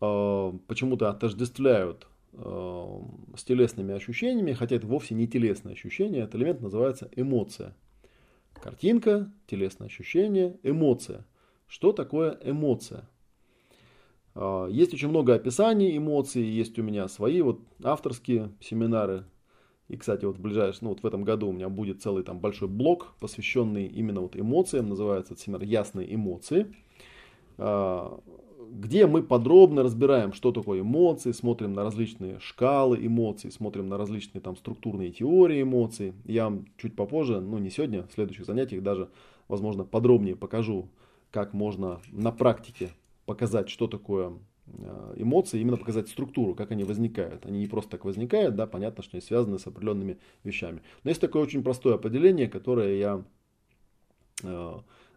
а, почему-то отождествляют с телесными ощущениями, хотя это вовсе не телесное ощущение, этот элемент называется эмоция. Картинка, телесное ощущение, эмоция. Что такое эмоция? Э, есть очень много описаний эмоций, есть у меня свои вот авторские семинары. И, кстати, вот в ближайшем, ну вот в этом году у меня будет целый там большой блок, посвященный именно вот эмоциям, называется семинар «Ясные эмоции». Где мы подробно разбираем, что такое эмоции, смотрим на различные шкалы эмоций, смотрим на различные там структурные теории эмоций. Я вам чуть попозже, ну не сегодня, в следующих занятиях даже, возможно, подробнее покажу, как можно на практике показать, что такое э, эмоции, именно показать структуру, как они возникают. Они не просто так возникают, да, понятно, что они связаны с определенными вещами. Но есть такое очень простое определение, которое я э,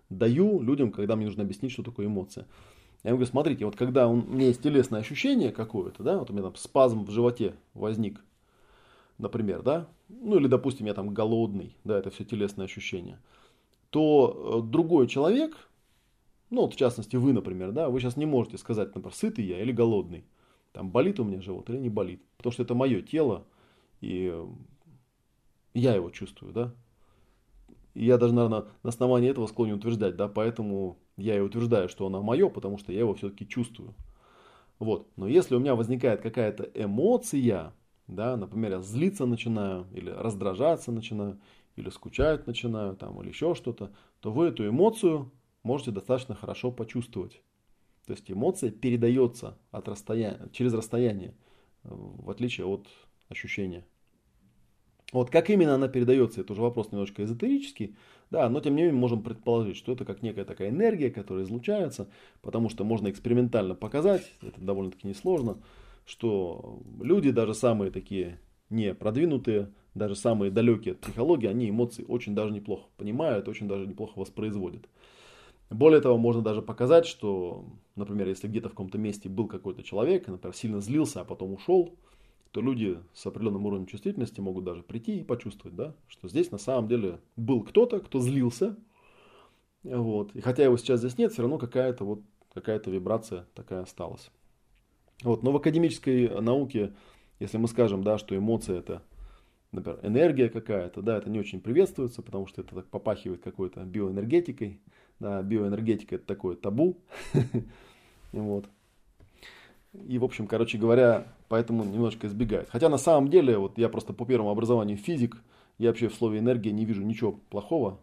даю людям, когда мне нужно объяснить, что такое эмоция. Я говорю, смотрите, вот когда у меня есть телесное ощущение какое-то, да, вот у меня там спазм в животе возник, например, да, ну или, допустим, я там голодный, да, это все телесное ощущение, то э, другой человек, ну вот в частности вы, например, да, вы сейчас не можете сказать, например, сытый я или голодный, там болит у меня живот или не болит, потому что это мое тело, и я его чувствую, да. И я даже, наверное, на основании этого склонен утверждать, да, поэтому я и утверждаю, что оно мое, потому что я его все-таки чувствую. Вот. Но если у меня возникает какая-то эмоция, да, например, я злиться начинаю, или раздражаться начинаю, или скучать начинаю, там, или еще что-то, то вы эту эмоцию можете достаточно хорошо почувствовать. То есть эмоция передается от расстояния, через расстояние, в отличие от ощущения. Вот как именно она передается, это уже вопрос немножко эзотерический, да, но тем не менее можем предположить, что это как некая такая энергия, которая излучается, потому что можно экспериментально показать, это довольно-таки несложно, что люди, даже самые такие не продвинутые, даже самые далекие от психологии, они эмоции очень даже неплохо понимают, очень даже неплохо воспроизводят. Более того, можно даже показать, что, например, если где-то в каком-то месте был какой-то человек, например, сильно злился, а потом ушел, то люди с определенным уровнем чувствительности могут даже прийти и почувствовать, да, что здесь на самом деле был кто-то, кто злился, вот, и хотя его сейчас здесь нет, все равно какая-то вот какая-то вибрация такая осталась. Вот, но в академической науке, если мы скажем, да, что эмоция это, например, энергия какая-то, да, это не очень приветствуется, потому что это так попахивает какой-то биоэнергетикой, да, биоэнергетика это такое табу, вот. И, в общем, короче говоря, поэтому немножко избегает. Хотя на самом деле, вот я просто по первому образованию физик, я вообще в слове энергия не вижу ничего плохого.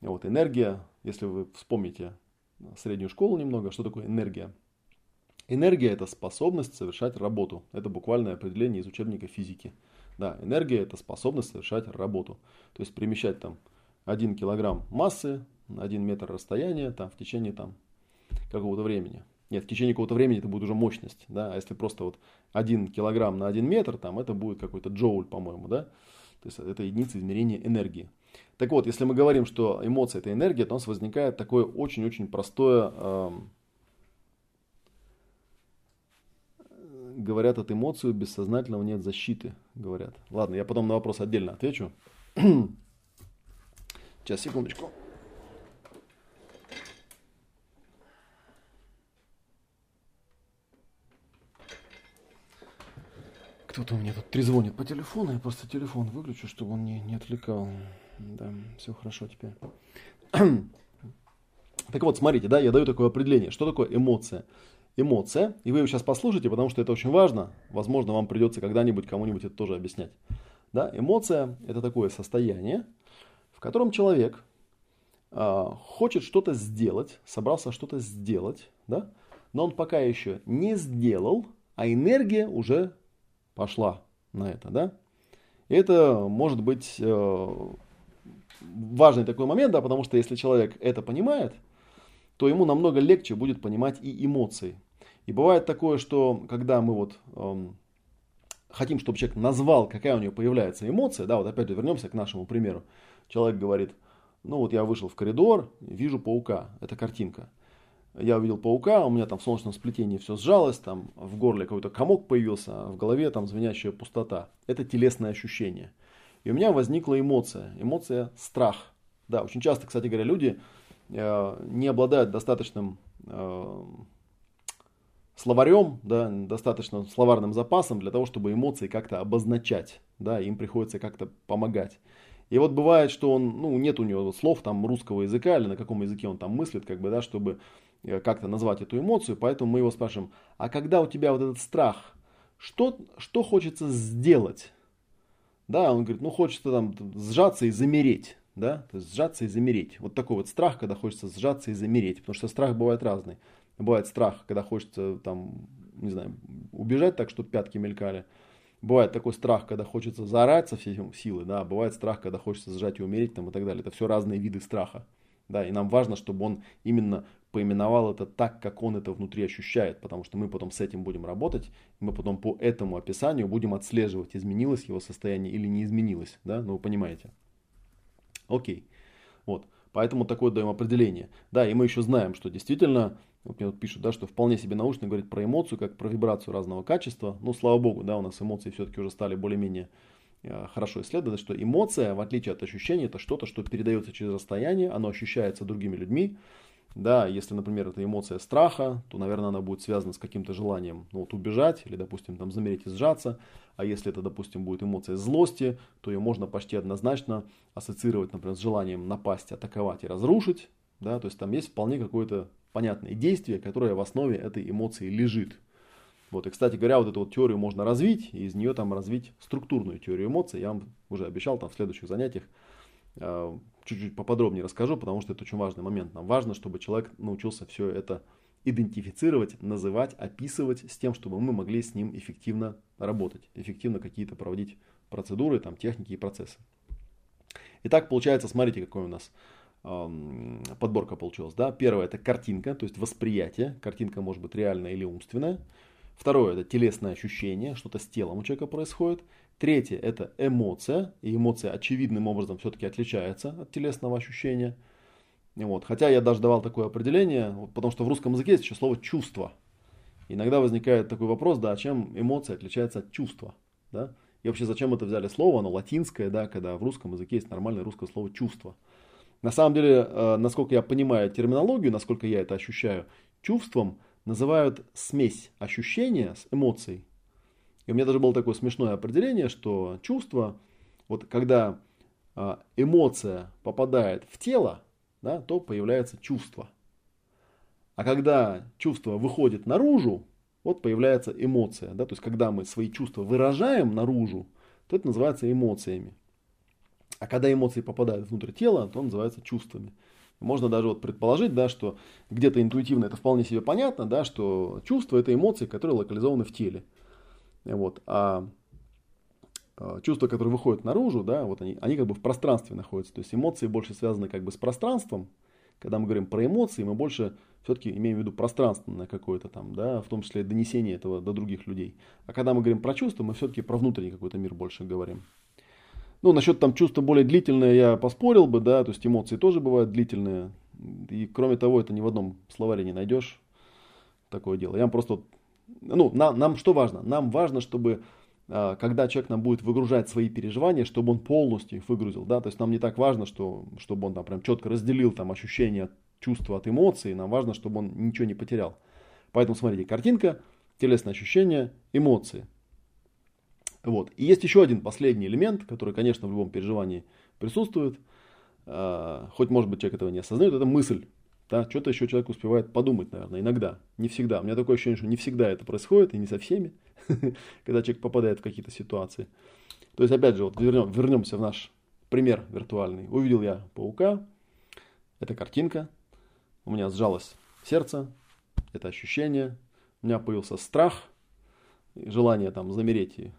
Вот энергия, если вы вспомните среднюю школу немного, что такое энергия? Энергия – это способность совершать работу. Это буквальное определение из учебника физики. Да, энергия – это способность совершать работу. То есть перемещать там 1 килограмм массы, 1 метр расстояния там, в течение там, какого-то времени. Нет, в течение какого-то времени это будет уже мощность, да, а если просто вот 1 килограмм на 1 метр, там это будет какой-то джоуль, по-моему, да, то есть это единица измерения энергии. Так вот, если мы говорим, что эмоция это энергия, то у нас возникает такое очень-очень простое, э, говорят, от эмоцию бессознательного нет защиты, говорят. Ладно, я потом на вопрос отдельно отвечу. Сейчас, секундочку. Кто-то у меня тут трезвонит по телефону, я просто телефон выключу, чтобы он не, не отвлекал. Да, все хорошо теперь. так вот, смотрите, да, я даю такое определение. Что такое эмоция? Эмоция, и вы его сейчас послушайте, потому что это очень важно. Возможно, вам придется когда-нибудь кому-нибудь это тоже объяснять. Да, эмоция – это такое состояние, в котором человек э, хочет что-то сделать, собрался что-то сделать, да, но он пока еще не сделал, а энергия уже пошла на это, да. Это может быть э, важный такой момент, да, потому что если человек это понимает, то ему намного легче будет понимать и эмоции. И бывает такое, что когда мы вот э, хотим, чтобы человек назвал, какая у него появляется эмоция, да, вот опять же вернемся к нашему примеру. Человек говорит, ну вот я вышел в коридор, вижу паука, это картинка я увидел паука, у меня там в солнечном сплетении все сжалось, там в горле какой-то комок появился, а в голове там звенящая пустота. Это телесное ощущение. И у меня возникла эмоция, эмоция страх. Да, очень часто, кстати говоря, люди э, не обладают достаточным э, словарем, да, достаточно словарным запасом для того, чтобы эмоции как-то обозначать. Да, им приходится как-то помогать. И вот бывает, что он, ну, нет у него слов там русского языка или на каком языке он там мыслит, как бы, да, чтобы как-то назвать эту эмоцию, поэтому мы его спрашиваем, а когда у тебя вот этот страх, что, что хочется сделать? Да, он говорит, ну хочется там сжаться и замереть, да, то есть сжаться и замереть. Вот такой вот страх, когда хочется сжаться и замереть, потому что страх бывает разный. Бывает страх, когда хочется там, не знаю, убежать так, чтобы пятки мелькали. Бывает такой страх, когда хочется заорать со всей силы, да, бывает страх, когда хочется сжать и умереть там и так далее. Это все разные виды страха. Да, и нам важно, чтобы он именно поименовал это так, как он это внутри ощущает, потому что мы потом с этим будем работать, мы потом по этому описанию будем отслеживать, изменилось его состояние или не изменилось, да, ну вы понимаете. Окей, вот, поэтому такое даем определение. Да, и мы еще знаем, что действительно, вот мне тут пишут, да, что вполне себе научно говорит про эмоцию, как про вибрацию разного качества, ну слава богу, да, у нас эмоции все-таки уже стали более-менее э, хорошо исследовать, что эмоция, в отличие от ощущения, это что-то, что передается через расстояние, оно ощущается другими людьми, Да, если, например, это эмоция страха, то, наверное, она будет связана с каким-то желанием ну, вот, убежать или, допустим, там, замереть и сжаться. А если это, допустим, будет эмоция злости, то ее можно почти однозначно ассоциировать, например, с желанием напасть, атаковать и разрушить. Да, то есть там есть вполне какое-то понятное действие, которое в основе этой эмоции лежит. Вот, и, кстати говоря, вот эту вот теорию можно развить, и из нее там развить структурную теорию эмоций. Я вам уже обещал там в следующих занятиях э, чуть-чуть поподробнее расскажу, потому что это очень важный момент. Нам важно, чтобы человек научился все это идентифицировать, называть, описывать с тем, чтобы мы могли с ним эффективно работать, эффективно какие-то проводить процедуры, там, техники и процессы. Итак, получается, смотрите, какой у нас эм, подборка получилась. Да? Первое это картинка, то есть восприятие. Картинка может быть реальная или умственная. Второе – это телесное ощущение, что-то с телом у человека происходит. Третье – это эмоция, и эмоция очевидным образом все-таки отличается от телесного ощущения. Вот. Хотя я даже давал такое определение, потому что в русском языке есть еще слово «чувство». Иногда возникает такой вопрос, да, чем эмоция отличается от чувства? Да? И вообще, зачем это взяли слово, оно латинское, да, когда в русском языке есть нормальное русское слово «чувство». На самом деле, э, насколько я понимаю терминологию, насколько я это ощущаю, чувством – называют смесь ощущения с эмоцией. И у меня даже было такое смешное определение, что чувство, вот когда а, эмоция попадает в тело, да, то появляется чувство. А когда чувство выходит наружу, вот появляется эмоция. Да? То есть, когда мы свои чувства выражаем наружу, то это называется эмоциями. А когда эмоции попадают внутрь тела, то называется чувствами. Можно даже вот предположить, да, что где-то интуитивно это вполне себе понятно, да, что чувства это эмоции, которые локализованы в теле. Вот. А, а чувства, которые выходят наружу, да, вот они, они как бы в пространстве находятся. То есть эмоции больше связаны как бы с пространством. Когда мы говорим про эмоции, мы больше все-таки имеем в виду пространственное какое-то там, да, в том числе донесение этого до других людей. А когда мы говорим про чувства, мы все-таки про внутренний какой-то мир больше говорим. Ну, насчет там чувства более длительное я поспорил бы, да, то есть эмоции тоже бывают длительные. И кроме того, это ни в одном словаре не найдешь такое дело. Я просто, ну, нам, нам что важно? Нам важно, чтобы а, когда человек нам будет выгружать свои переживания, чтобы он полностью их выгрузил, да, то есть нам не так важно, что, чтобы он там прям четко разделил там ощущения, чувства от эмоций, нам важно, чтобы он ничего не потерял. Поэтому смотрите, картинка, телесные ощущения, эмоции. Вот. И есть еще один последний элемент, который, конечно, в любом переживании присутствует. А, хоть, может быть, человек этого не осознает, это мысль. Да? Что-то еще человек успевает подумать, наверное, иногда. Не всегда. У меня такое ощущение, что не всегда это происходит, и не со всеми, когда человек попадает в какие-то ситуации. То есть, опять же, вот вернем, вернемся в наш пример виртуальный. Увидел я паука, это картинка, у меня сжалось сердце, это ощущение, у меня появился страх, желание там замереть и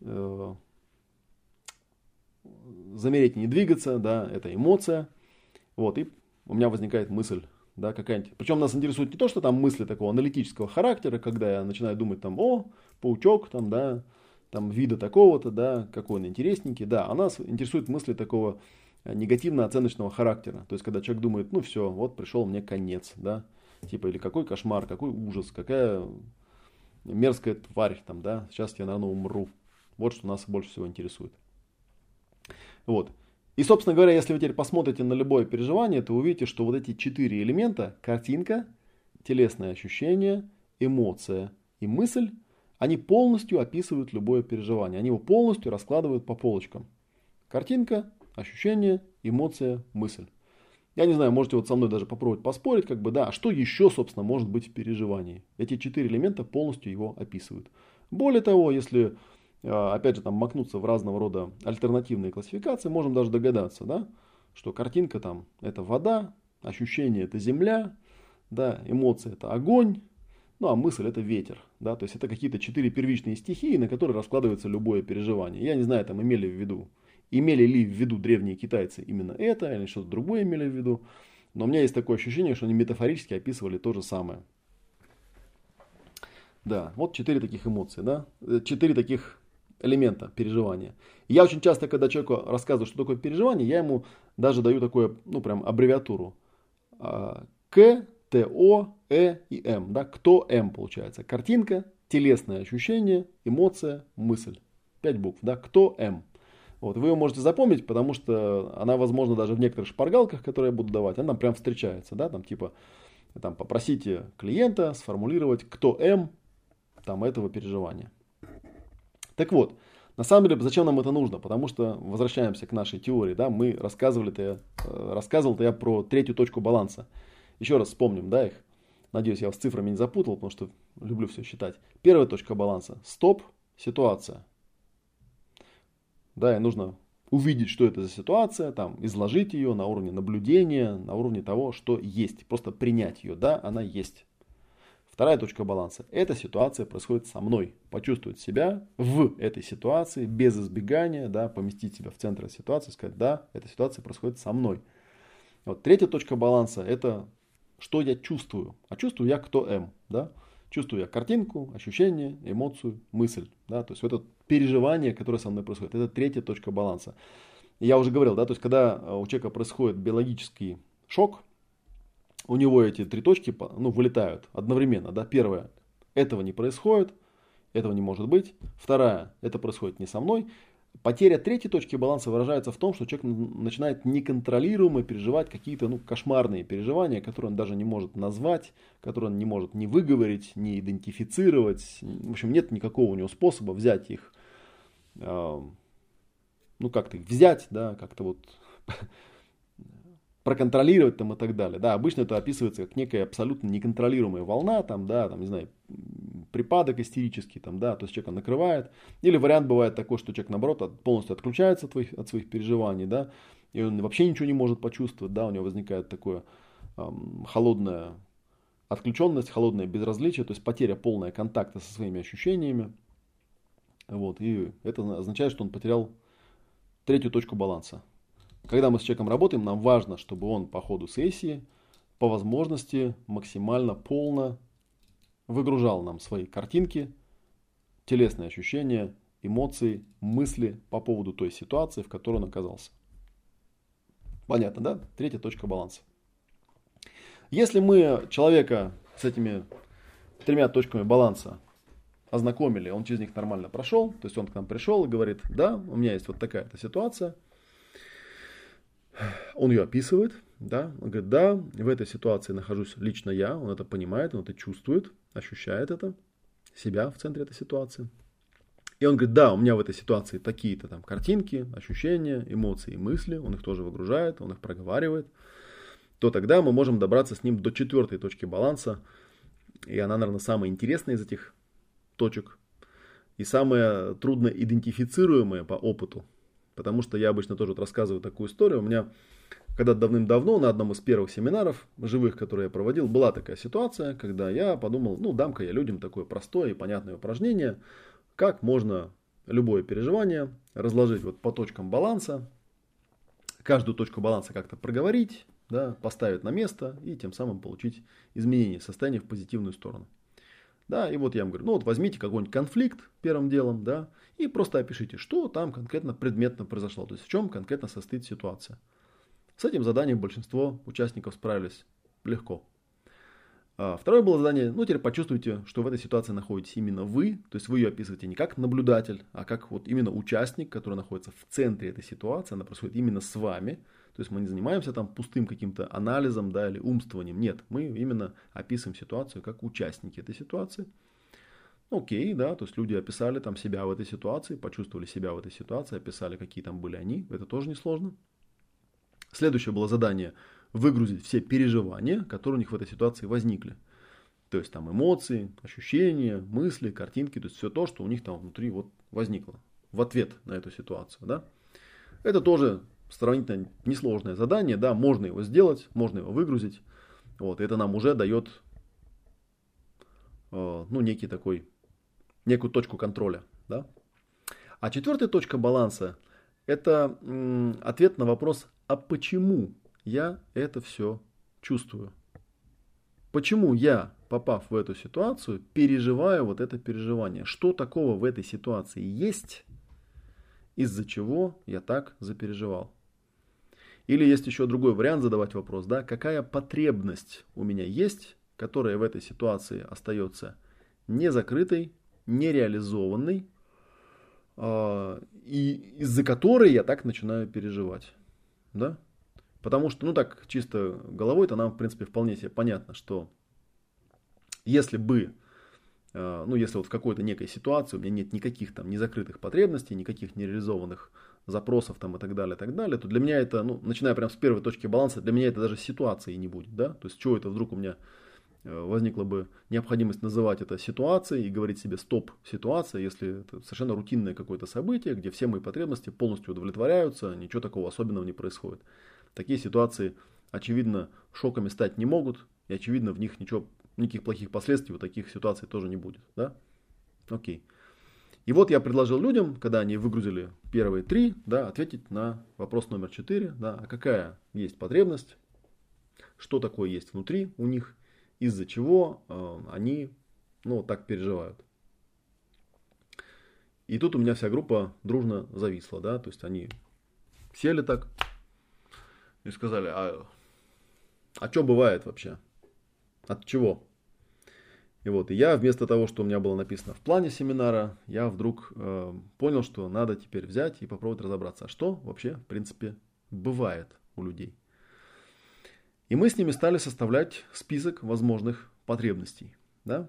э, замереть и не двигаться, да, это эмоция. Вот, и у меня возникает мысль, да, какая-нибудь. Причем нас интересует не то, что там мысли такого аналитического характера, когда я начинаю думать там, о, паучок, там, да, там вида такого-то, да, какой он интересненький, да, а нас интересуют мысли такого негативно-оценочного характера. То есть, когда человек думает, ну все, вот пришел мне конец, да, типа, или какой кошмар, какой ужас, какая мерзкая тварь, там, да, сейчас я, наверное, умру. Вот что нас больше всего интересует. Вот. И, собственно говоря, если вы теперь посмотрите на любое переживание, то увидите, что вот эти четыре элемента, картинка, телесное ощущение, эмоция и мысль, они полностью описывают любое переживание. Они его полностью раскладывают по полочкам. Картинка, ощущение, эмоция, мысль. Я не знаю, можете вот со мной даже попробовать поспорить, как бы, да, а что еще, собственно, может быть в переживании? Эти четыре элемента полностью его описывают. Более того, если опять же, там макнуться в разного рода альтернативные классификации, можем даже догадаться, да, что картинка там это вода, ощущение это земля, да, эмоции это огонь, ну а мысль это ветер, да, то есть это какие-то четыре первичные стихии, на которые раскладывается любое переживание. Я не знаю, там имели в виду, имели ли в виду древние китайцы именно это или что-то другое имели в виду, но у меня есть такое ощущение, что они метафорически описывали то же самое. Да, вот четыре таких эмоции, да, э, четыре таких элемента переживания. я очень часто, когда человеку рассказываю, что такое переживание, я ему даже даю такую, ну, прям аббревиатуру. А, К, Т, О, Э и М. Да? Кто М получается? Картинка, телесное ощущение, эмоция, мысль. Пять букв. Да? Кто М? Вот, вы ее можете запомнить, потому что она, возможно, даже в некоторых шпаргалках, которые я буду давать, она прям встречается, да, там типа, там попросите клиента сформулировать, кто М там этого переживания. Так вот, на самом деле, зачем нам это нужно? Потому что, возвращаемся к нашей теории, да, мы рассказывали-то, э, рассказывал-то я про третью точку баланса. Еще раз вспомним, да, их. Надеюсь, я вас цифрами не запутал, потому что люблю все считать. Первая точка баланса. Стоп, ситуация. Да, и нужно увидеть, что это за ситуация, там, изложить ее на уровне наблюдения, на уровне того, что есть. Просто принять ее, да, она есть. Вторая точка баланса. Эта ситуация происходит со мной. Почувствовать себя в этой ситуации, без избегания, да, поместить себя в центр ситуации, сказать, да, эта ситуация происходит со мной. Вот третья точка баланса – это что я чувствую. А чувствую я кто М, да? Чувствую я картинку, ощущение, эмоцию, мысль, да? То есть это переживание, которое со мной происходит. Это третья точка баланса. Я уже говорил, да, то есть когда у человека происходит биологический шок, у него эти три точки ну, вылетают одновременно. Да? Первое, этого не происходит, этого не может быть. Вторая, это происходит не со мной. Потеря третьей точки баланса выражается в том, что человек начинает неконтролируемо переживать какие-то ну, кошмарные переживания, которые он даже не может назвать, которые он не может ни выговорить, ни идентифицировать. В общем, нет никакого у него способа взять их, э, ну как-то взять, да, как-то вот проконтролировать там и так далее. Да, обычно это описывается как некая абсолютно неконтролируемая волна, там, да, там, не знаю, припадок истерический, там, да, то есть человека накрывает. Или вариант бывает такой, что человек, наоборот, полностью отключается от, твоих, от своих переживаний, да, и он вообще ничего не может почувствовать, да, у него возникает такое эм, холодная отключенность, холодное безразличие, то есть потеря полная контакта со своими ощущениями. Вот, и это означает, что он потерял третью точку баланса. Когда мы с человеком работаем, нам важно, чтобы он по ходу сессии по возможности максимально полно выгружал нам свои картинки, телесные ощущения, эмоции, мысли по поводу той ситуации, в которой он оказался. Понятно, да? Третья точка баланса. Если мы человека с этими тремя точками баланса ознакомили, он через них нормально прошел, то есть он к нам пришел и говорит, да, у меня есть вот такая-то ситуация – он ее описывает, да, он говорит, да, в этой ситуации нахожусь лично я, он это понимает, он это чувствует, ощущает это, себя в центре этой ситуации. И он говорит, да, у меня в этой ситуации такие-то там картинки, ощущения, эмоции мысли, он их тоже выгружает, он их проговаривает, то тогда мы можем добраться с ним до четвертой точки баланса, и она, наверное, самая интересная из этих точек, и самая трудно идентифицируемая по опыту, Потому что я обычно тоже вот рассказываю такую историю. У меня когда давным-давно на одном из первых семинаров живых, которые я проводил, была такая ситуация, когда я подумал, ну, дам-ка я людям такое простое и понятное упражнение, как можно любое переживание разложить вот по точкам баланса, каждую точку баланса как-то проговорить, да, поставить на место и тем самым получить изменение состояния в позитивную сторону. Да, и вот я вам говорю, ну вот возьмите какой-нибудь конфликт первым делом, да, и просто опишите, что там конкретно предметно произошло, то есть в чем конкретно состоит ситуация. С этим заданием большинство участников справились легко. А второе было задание, ну теперь почувствуйте, что в этой ситуации находитесь именно вы, то есть вы ее описываете не как наблюдатель, а как вот именно участник, который находится в центре этой ситуации, она происходит именно с вами, то есть мы не занимаемся там пустым каким-то анализом да, или умствованием, нет, мы именно описываем ситуацию как участники этой ситуации. Окей, да, то есть люди описали там себя в этой ситуации, почувствовали себя в этой ситуации, описали, какие там были они, это тоже несложно. Следующее было задание выгрузить все переживания, которые у них в этой ситуации возникли. То есть там эмоции, ощущения, мысли, картинки, то есть все то, что у них там внутри вот возникло в ответ на эту ситуацию. Да? Это тоже сравнительно несложное задание, да, можно его сделать, можно его выгрузить. Вот, это нам уже дает э, ну, некий такой некую точку контроля. Да? А четвертая точка баланса – это ответ на вопрос, а почему я это все чувствую? Почему я, попав в эту ситуацию, переживаю вот это переживание? Что такого в этой ситуации есть, из-за чего я так запереживал? Или есть еще другой вариант задавать вопрос, да, какая потребность у меня есть, которая в этой ситуации остается не закрытой, нереализованный, а, и из-за которой я так начинаю переживать. Да? Потому что, ну так, чисто головой-то нам, в принципе, вполне себе понятно, что если бы, а, ну если вот в какой-то некой ситуации у меня нет никаких там незакрытых потребностей, никаких нереализованных запросов там и так далее, и так далее, то для меня это, ну, начиная прямо с первой точки баланса, для меня это даже ситуации не будет, да, то есть чего это вдруг у меня э, возникла бы необходимость называть это ситуацией и говорить себе стоп ситуация, если это совершенно рутинное какое-то событие, где все мои потребности полностью удовлетворяются, ничего такого особенного не происходит. Такие ситуации, очевидно, шоками стать не могут, и очевидно в них ничего, никаких плохих последствий у таких ситуаций тоже не будет, да? Окей. И вот я предложил людям, когда они выгрузили первые три, да, ответить на вопрос номер четыре, да, а какая есть потребность, что такое есть внутри у них, из-за чего э, они, ну, так переживают. И тут у меня вся группа дружно зависла, да, то есть они сели так и сказали, а, а что бывает вообще? От чего? И вот, и я вместо того, что у меня было написано в плане семинара, я вдруг э, понял, что надо теперь взять и попробовать разобраться, а что вообще, в принципе, бывает у людей. И мы с ними стали составлять список возможных потребностей. Да?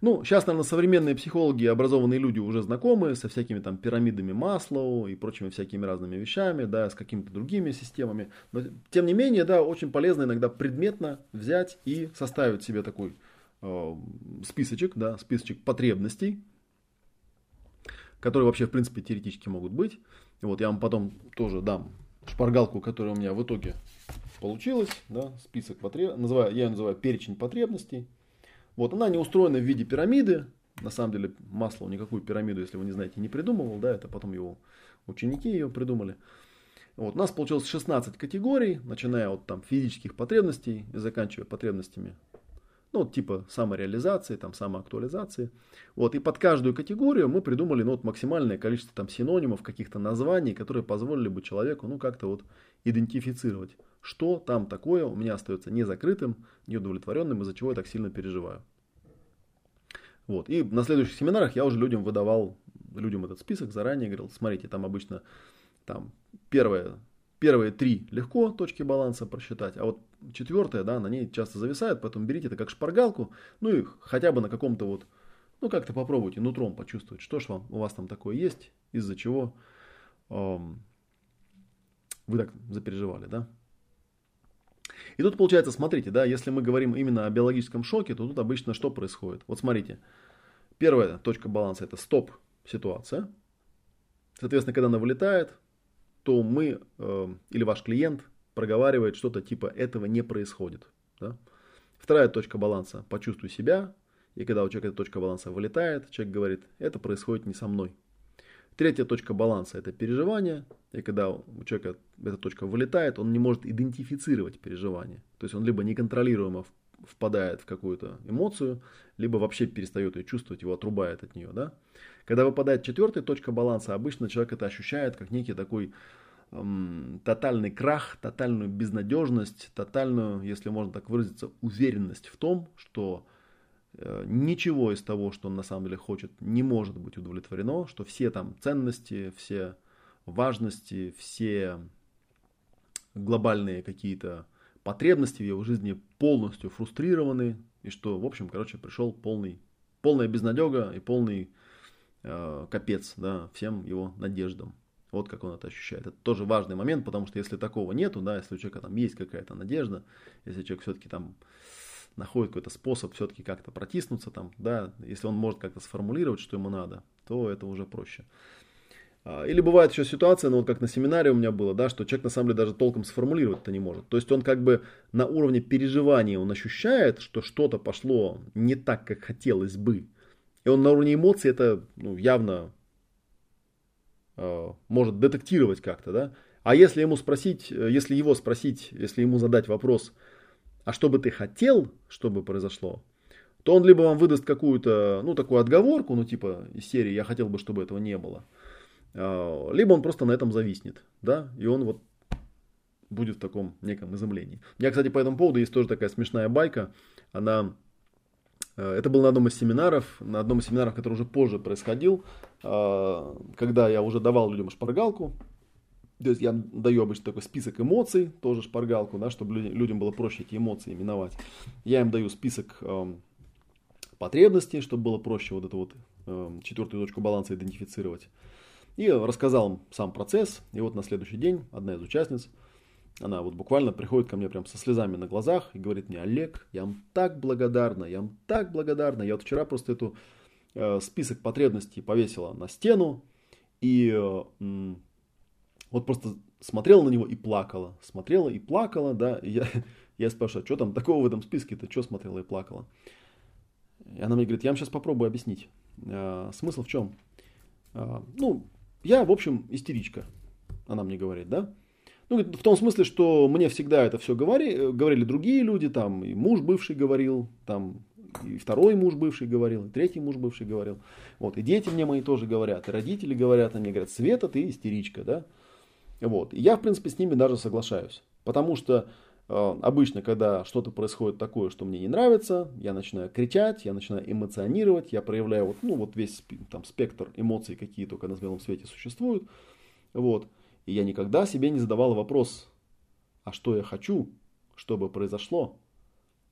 Ну, сейчас, наверное, современные психологи и образованные люди уже знакомы со всякими там пирамидами Маслоу и прочими всякими разными вещами, да, с какими-то другими системами. Но, тем не менее, да, очень полезно иногда предметно взять и составить себе такой списочек, да, списочек потребностей, которые вообще, в принципе, теоретически могут быть. И вот я вам потом тоже дам шпаргалку, которая у меня в итоге получилась, да, список потребностей, называю, я ее называю перечень потребностей. Вот она не устроена в виде пирамиды, на самом деле масло никакую пирамиду, если вы не знаете, не придумывал, да, это потом его ученики ее придумали. Вот, у нас получилось 16 категорий, начиная от там, физических потребностей и заканчивая потребностями ну, типа самореализации, там, самоактуализации. Вот, и под каждую категорию мы придумали ну, вот, максимальное количество там, синонимов, каких-то названий, которые позволили бы человеку ну, как-то вот идентифицировать, что там такое у меня остается незакрытым, неудовлетворенным, из-за чего я так сильно переживаю. Вот. И на следующих семинарах я уже людям выдавал, людям этот список заранее, говорил, смотрите, там обычно там первое Первые три легко точки баланса просчитать, а вот четвертая, да, на ней часто зависает, поэтому берите это как шпаргалку, ну и хотя бы на каком-то вот, ну как-то попробуйте нутром почувствовать, что ж вам, у вас там такое есть, из-за чего эм, вы так запереживали, да. И тут получается, смотрите, да, если мы говорим именно о биологическом шоке, то тут обычно что происходит? Вот смотрите, первая точка баланса это стоп ситуация. Соответственно, когда она вылетает, то мы э, или ваш клиент проговаривает что-то типа этого не происходит. Да? Вторая точка баланса – почувствуй себя. И когда у человека эта точка баланса вылетает, человек говорит, это происходит не со мной. Третья точка баланса – это переживание. И когда у человека эта точка вылетает, он не может идентифицировать переживание. То есть он либо неконтролируемо впадает в какую-то эмоцию, либо вообще перестает ее чувствовать, его отрубает от нее. Да? Когда выпадает четвертая точка баланса, обычно человек это ощущает как некий такой эм, тотальный крах, тотальную безнадежность, тотальную, если можно так выразиться, уверенность в том, что э, ничего из того, что он на самом деле хочет, не может быть удовлетворено, что все там ценности, все важности, все глобальные какие-то потребности в его жизни полностью фрустрированы, и что, в общем, короче, пришел полный, полная безнадега и полный э, капец да, всем его надеждам. Вот как он это ощущает. Это тоже важный момент, потому что если такого нету, да, если у человека там есть какая-то надежда, если человек все-таки там находит какой-то способ все-таки как-то протиснуться там, да, если он может как-то сформулировать, что ему надо, то это уже проще. А, или бывает еще ситуация, ну вот как на семинаре у меня было, да, что человек на самом деле даже толком сформулировать это не может. То есть он как бы на уровне переживания он ощущает, что что-то пошло не так, как хотелось бы. И он на уровне эмоций это ну, явно может детектировать как-то, да. А если ему спросить, э, если его спросить, если ему задать вопрос, а что бы ты хотел, чтобы произошло, то он либо вам выдаст какую-то, ну, такую отговорку, ну, типа из серии «я хотел бы, чтобы этого не было», а, либо он просто на этом зависнет, да, и он вот будет в таком неком изумлении. Меня, кстати, по этому поводу есть тоже такая смешная байка, она Э, это был на одном из семинаров, на одном из семинаров, который уже позже происходил, э, когда я уже давал людям шпаргалку. То есть я даю обычно такой список эмоций, тоже шпаргалку, да, чтобы людям было проще эти эмоции именовать. Я им даю список эм, потребностей, чтобы было проще вот эту вот эм, четвертую точку баланса идентифицировать. И рассказал им сам процесс. И вот на следующий день одна из участниц – она вот буквально приходит ко мне прям со слезами на глазах и говорит мне, Олег, я вам так благодарна, я вам так благодарна. Я вот вчера просто эту список потребностей повесила на стену и э, вот просто смотрела на него и плакала. Смотрела и плакала, да. И я, я спрашиваю, а что там такого в этом списке-то, что смотрела и плакала? И она мне говорит, я вам сейчас попробую объяснить. Э, смысл в чем? Э, ну, я, в общем, истеричка, она мне говорит, да. Ну, в том смысле, что мне всегда это все говори, говорили другие люди, там, и муж бывший говорил, там, и второй муж бывший говорил, и третий муж бывший говорил. Вот, и дети мне мои тоже говорят, и родители говорят, и мне говорят, Света, ты истеричка, да. Вот, и я, в принципе, с ними даже соглашаюсь. Потому что э, обычно, когда что-то происходит такое, что мне не нравится, я начинаю кричать, я начинаю эмоционировать, я проявляю вот, ну, вот весь там, спектр эмоций, какие только на белом свете существуют. Вот. И я никогда себе не задавал вопрос, а что я хочу, чтобы произошло?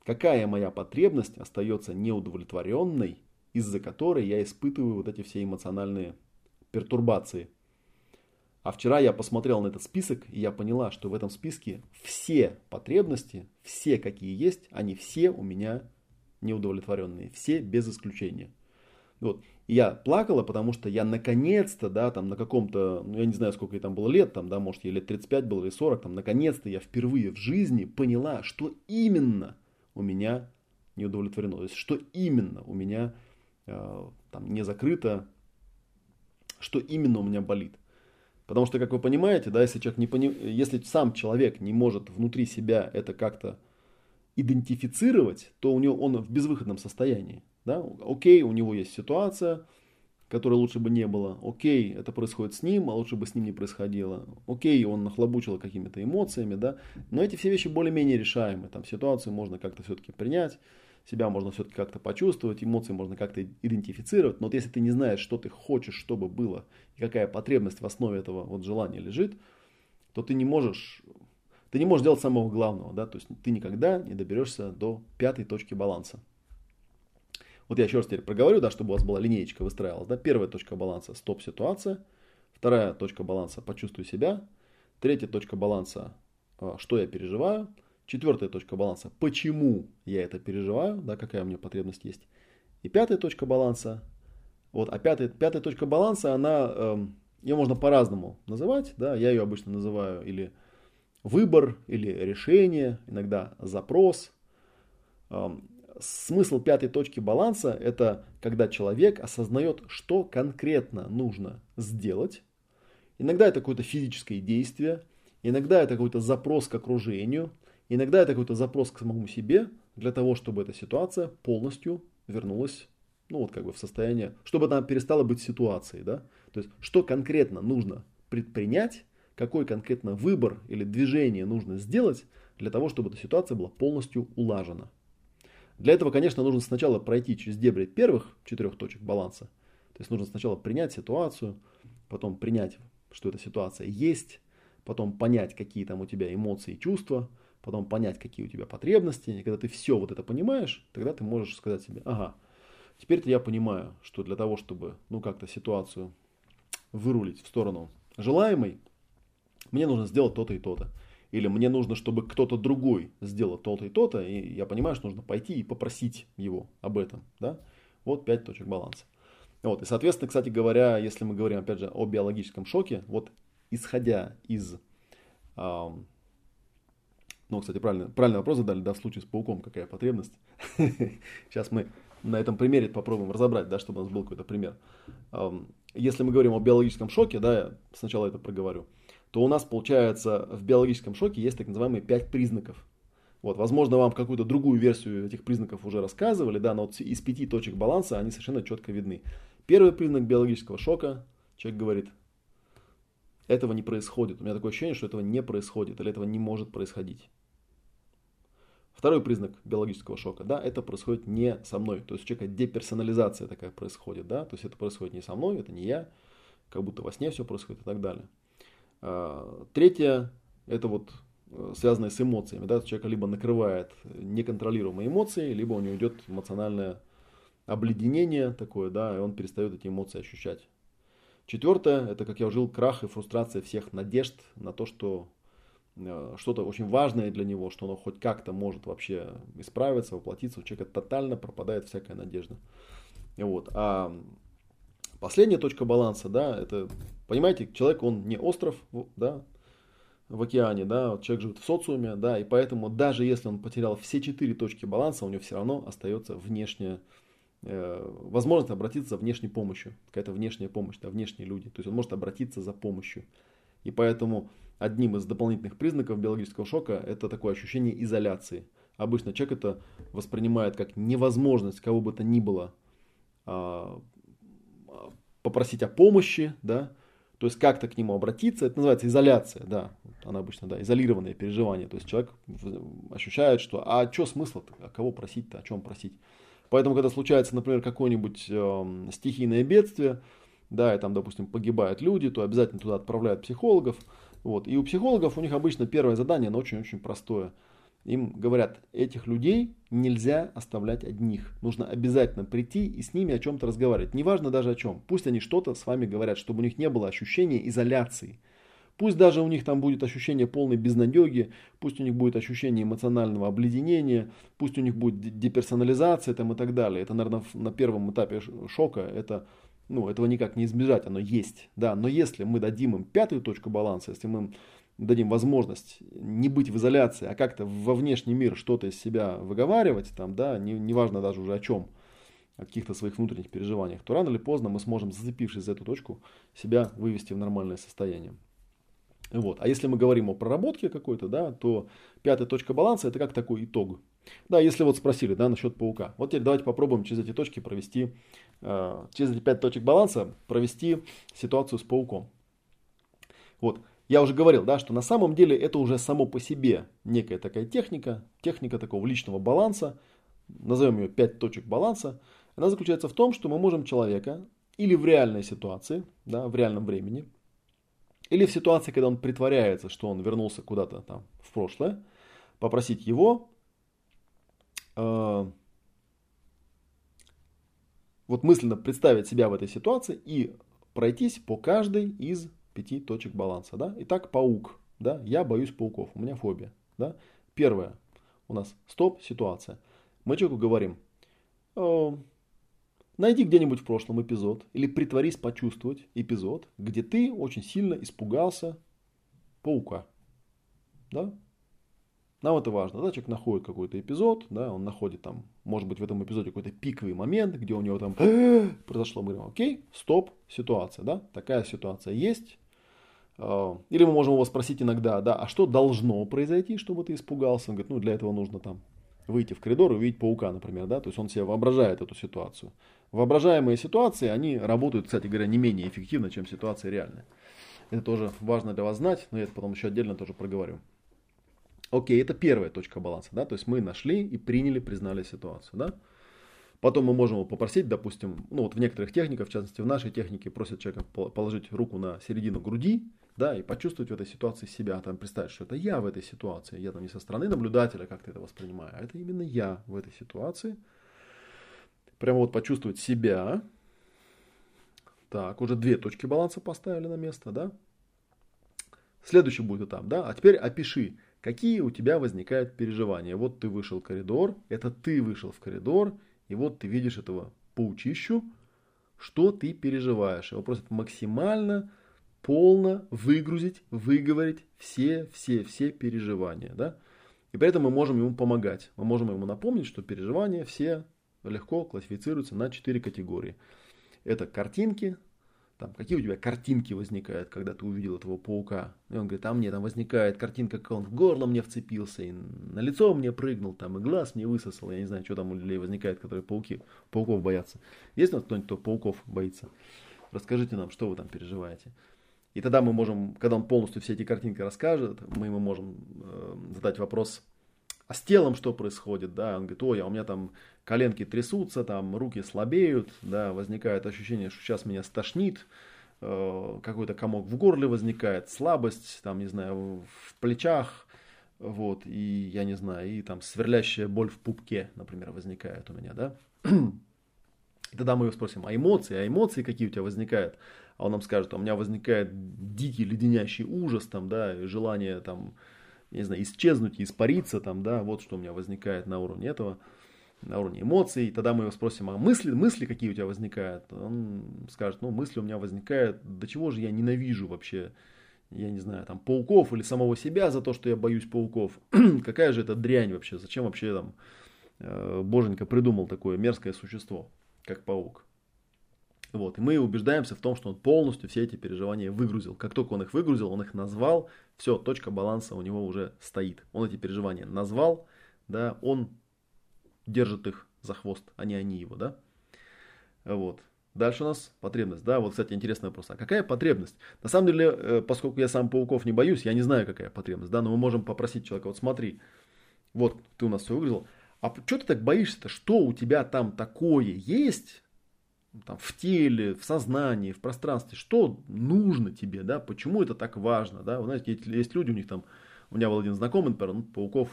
Какая моя потребность остается неудовлетворенной, из-за которой я испытываю вот эти все эмоциональные пертурбации? А вчера я посмотрел на этот список, и я поняла, что в этом списке все потребности, все какие есть, они все у меня неудовлетворенные. Все без исключения. Вот. И я плакала, потому что я наконец-то, да, там на каком-то, ну я не знаю, сколько ей там было лет, там, да, может ей лет 35 было или 40, там, наконец-то я впервые в жизни поняла, что именно у меня не удовлетворено, то есть что именно у меня э, там не закрыто, что именно у меня болит. Потому что, как вы понимаете, да, если, человек не пони... если сам человек не может внутри себя это как-то идентифицировать, то у него он в безвыходном состоянии. Да? Окей, у него есть ситуация, которой лучше бы не было. Окей, это происходит с ним, а лучше бы с ним не происходило. Окей, он нахлобучил какими-то эмоциями, да. Но эти все вещи более-менее решаемы. Там ситуацию можно как-то все-таки принять, себя можно все-таки как-то почувствовать, эмоции можно как-то идентифицировать. Но вот если ты не знаешь, что ты хочешь, чтобы было, и какая потребность в основе этого вот желания лежит, то ты не можешь ты не можешь делать самого главного, да, то есть ты никогда не доберешься до пятой точки баланса. Вот я еще раз теперь проговорю, да, чтобы у вас была линеечка выстраивалась. Да? Первая точка баланса – стоп-ситуация. Вторая точка баланса – почувствуй себя. Третья точка баланса – что я переживаю. Четвертая точка баланса – почему я это переживаю, да, какая у меня потребность есть. И пятая точка баланса – вот, а пятая, пятая точка баланса, она, э, ее можно по-разному называть, да, я ее обычно называю или выбор, или решение, иногда запрос. Смысл пятой точки баланса – это когда человек осознает, что конкретно нужно сделать. Иногда это какое-то физическое действие, иногда это какой-то запрос к окружению, иногда это какой-то запрос к самому себе для того, чтобы эта ситуация полностью вернулась ну вот как бы в состояние, чтобы она перестала быть ситуацией, да, то есть что конкретно нужно предпринять, какой конкретно выбор или движение нужно сделать для того, чтобы эта ситуация была полностью улажена. Для этого, конечно, нужно сначала пройти через дебри первых четырех точек баланса. То есть нужно сначала принять ситуацию, потом принять, что эта ситуация есть, потом понять, какие там у тебя эмоции и чувства, потом понять, какие у тебя потребности. И когда ты все вот это понимаешь, тогда ты можешь сказать себе, ага, теперь-то я понимаю, что для того, чтобы ну как-то ситуацию вырулить в сторону желаемой, мне нужно сделать то-то и то-то или мне нужно, чтобы кто-то другой сделал то-то и то-то, и я понимаю, что нужно пойти и попросить его об этом. Да? Вот пять точек баланса. Вот, и, соответственно, кстати говоря, если мы говорим, опять же, о биологическом шоке, вот исходя из... Эм, ну, кстати, правильный, правильный вопрос задали, да, в случае с пауком, какая потребность. Сейчас мы на этом примере попробуем разобрать, да, чтобы у нас был какой-то пример. Если мы говорим о биологическом шоке, да, я сначала это проговорю то у нас получается в биологическом шоке есть так называемые пять признаков. Вот, возможно, вам какую-то другую версию этих признаков уже рассказывали, да, но вот из пяти точек баланса они совершенно четко видны. Первый признак биологического шока, человек говорит, этого не происходит. У меня такое ощущение, что этого не происходит, или этого не может происходить. Второй признак биологического шока, да, это происходит не со мной. То есть у человека деперсонализация такая происходит, да, то есть это происходит не со мной, это не я, как будто во сне все происходит и так далее. А, третье, это вот э, связанное с эмоциями, да, человека либо накрывает неконтролируемые эмоции, либо у него идет эмоциональное обледенение такое, да, и он перестает эти эмоции ощущать. Четвертое, это, как я уже жил, крах и фрустрация всех надежд на то, что Э, что-то очень важное для него, что оно хоть как-то может вообще исправиться, воплотиться, у человека тотально пропадает всякая надежда. Вот. А последняя точка баланса, да, это, понимаете, человек, он не остров, да, в океане, да, человек живет в социуме, да, и поэтому даже если он потерял все четыре точки баланса, у него все равно остается внешняя э, возможность обратиться за внешней помощью, какая-то внешняя помощь, да, внешние люди, то есть он может обратиться за помощью. И поэтому одним из дополнительных признаков биологического шока это такое ощущение изоляции. Обычно человек это воспринимает как невозможность кого бы то ни было а, попросить о помощи, да, то есть как-то к нему обратиться, это называется изоляция, да, она обычно, да, изолированное переживание, то есть человек ощущает, что, а что смысл-то, а кого просить-то, о чем просить. Поэтому, когда случается, например, какое-нибудь э, стихийное бедствие, да, и там, допустим, погибают люди, то обязательно туда отправляют психологов, вот. И у психологов у них обычно первое задание, оно очень-очень простое. Им говорят, этих людей нельзя оставлять одних. Нужно обязательно прийти и с ними о чем-то разговаривать. Неважно даже о чем. Пусть они что-то с вами говорят, чтобы у них не было ощущения изоляции. Пусть даже у них там будет ощущение полной безнадеги, пусть у них будет ощущение эмоционального обледенения, пусть у них будет деперсонализация там и так далее. Это, наверное, на первом этапе шока это ну, этого никак не избежать, оно есть, да, но если мы дадим им пятую точку баланса, если мы им дадим возможность не быть в изоляции, а как-то во внешний мир что-то из себя выговаривать, там, да, не, неважно даже уже о чем, о каких-то своих внутренних переживаниях, то рано или поздно мы сможем, зацепившись за эту точку, себя вывести в нормальное состояние. Вот. А если мы говорим о проработке какой-то, да, то пятая точка баланса это как такой итог. Да, если вот спросили, да, насчет паука. Вот теперь давайте попробуем через эти точки провести, э, через эти пять точек баланса провести ситуацию с пауком. Вот, я уже говорил, да, что на самом деле это уже само по себе некая такая техника, техника такого личного баланса, назовем ее пять точек баланса. Она заключается в том, что мы можем человека или в реальной ситуации, да, в реальном времени, или в ситуации, когда он притворяется, что он вернулся куда-то там в прошлое, попросить его э, вот мысленно представить себя в этой ситуации и пройтись по каждой из пяти точек баланса. Да? Итак, паук. Да? Я боюсь пауков, у меня фобия. Да? Первое. У нас стоп-ситуация. Мы человеку говорим, э, найди где-нибудь в прошлом эпизод или притворись почувствовать эпизод, где ты очень сильно испугался паука. Да? Нам это важно, да, человек находит какой-то эпизод, да, он находит там, может быть, в этом эпизоде какой-то пиковый момент, где у него там произошло, мы говорим, окей, стоп, ситуация, да, такая ситуация есть. А, или мы можем его спросить иногда, да, а что должно произойти, чтобы ты испугался? Он говорит, ну, для этого нужно там выйти в коридор и увидеть паука, например, да, то есть он себе воображает эту ситуацию. Воображаемые ситуации, они работают, кстати говоря, не менее эффективно, чем ситуации реальные. Это тоже важно для вас знать, но я это потом еще отдельно тоже проговорю. Окей, это первая точка баланса, да, то есть мы нашли и приняли, признали ситуацию, да. Потом мы можем его попросить, допустим, ну вот в некоторых техниках, в частности в нашей технике, просят человека положить руку на середину груди, да, и почувствовать в этой ситуации себя, там представить, что это я в этой ситуации, я там не со стороны наблюдателя как-то это воспринимаю, а это именно я в этой ситуации. Прямо вот почувствовать себя. Так, уже две точки баланса поставили на место, да. Следующий будет этап, да. А теперь опиши, Какие у тебя возникают переживания? Вот ты вышел в коридор, это ты вышел в коридор, и вот ты видишь этого паучищу, что ты переживаешь. Его просят максимально, полно выгрузить, выговорить все, все, все переживания. Да? И при этом мы можем ему помогать. Мы можем ему напомнить, что переживания все легко классифицируются на четыре категории. Это картинки, там, какие у тебя картинки возникают, когда ты увидел этого паука. И он говорит, а мне там возникает картинка, как он в горло мне вцепился, и на лицо мне прыгнул, там, и глаз мне высосал. Я не знаю, что там у людей возникает, которые пауки, пауков боятся. Есть у нас кто-нибудь, кто пауков боится? Расскажите нам, что вы там переживаете. И тогда мы можем, когда он полностью все эти картинки расскажет, мы ему можем э, задать вопрос, А с телом что происходит, да, он говорит, ой, а у меня там коленки трясутся, там руки слабеют, да, возникает ощущение, что сейчас меня стошнит, э, какой-то комок в горле возникает, слабость, там, не знаю, в плечах, вот, и я не знаю, и там сверлящая боль в пупке, например, возникает у меня, да. И тогда мы его спросим, а эмоции, а эмоции какие у тебя возникают? А он нам скажет, «А у меня возникает дикий леденящий ужас, там, да, желание, там, не знаю, исчезнуть, испариться, там, да, вот что у меня возникает на уровне этого, на уровне эмоций. Тогда мы его спросим, а мысли, мысли какие у тебя возникают? Он скажет, ну, мысли у меня возникают, до чего же я ненавижу вообще, я не знаю, там, пауков или самого себя за то, что я боюсь пауков. Какая же это дрянь вообще, зачем вообще там э, боженька придумал такое мерзкое существо, как паук. Вот. И мы убеждаемся в том, что он полностью все эти переживания выгрузил. Как только он их выгрузил, он их назвал, все, точка баланса у него уже стоит. Он эти переживания назвал, да, он держит их за хвост, а не они его, да. Вот. Дальше у нас потребность, да, вот, кстати, интересный вопрос. А какая потребность? На самом деле, э, поскольку я сам пауков не боюсь, я не знаю, какая потребность, да, но мы можем попросить человека, вот смотри, вот ты у нас все выгрузил, а что ты так боишься-то? Что у тебя там такое есть, там, в теле, в сознании, в пространстве, что нужно тебе, да, почему это так важно, да, вы знаете, есть, люди, у них там, у меня был один знакомый, например, ну, пауков,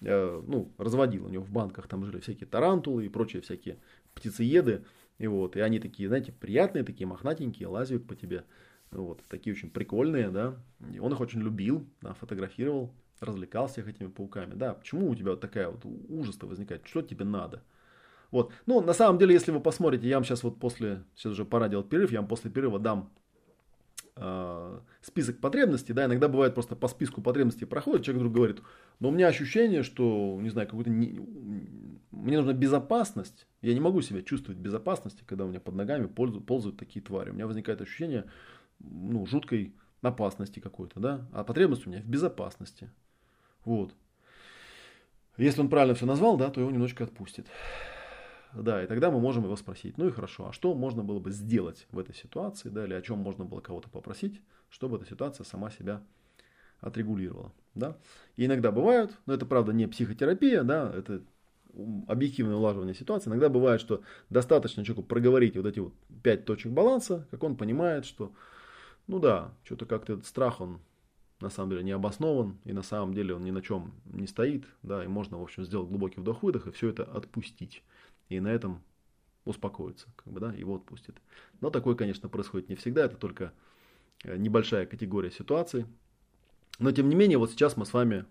э, ну, разводил, у него в банках там жили всякие тарантулы и прочие всякие птицееды, и вот, и они такие, знаете, приятные, такие мохнатенькие, лазят по тебе, вот, такие очень прикольные, да, и он их очень любил, да, фотографировал, развлекался этими пауками, да, почему у тебя вот такая вот ужас-то возникает, что тебе надо, вот. Ну, на самом деле, если вы посмотрите, я вам сейчас вот после, сейчас уже пора делать перерыв, я вам после перерыва дам э, список потребностей, да, иногда бывает просто по списку потребностей проходит, человек вдруг говорит, но у меня ощущение, что, не знаю, какой-то, не, мне нужна безопасность, я не могу себя чувствовать в безопасности, когда у меня под ногами ползают, ползают такие твари, у меня возникает ощущение, ну, жуткой опасности какой-то, да, а потребность у меня в безопасности, вот. Если он правильно все назвал, да, то его немножечко отпустит. Да, и тогда мы можем его спросить, ну и хорошо, а что можно было бы сделать в этой ситуации, да, или о чем можно было кого-то попросить, чтобы эта ситуация сама себя отрегулировала, да. И иногда бывают, но это правда не психотерапия, да, это объективное улаживание ситуации. Иногда бывает, что достаточно человеку проговорить вот эти вот пять точек баланса, как он понимает, что, ну да, что-то как-то этот страх, он на самом деле не обоснован, и на самом деле он ни на чем не стоит, да, и можно, в общем, сделать глубокий вдох-выдох и все это отпустить и на этом успокоится, как бы, да, его отпустит. Но такое, конечно, происходит не всегда, это только э, небольшая категория ситуаций. Но тем не менее, вот сейчас мы с вами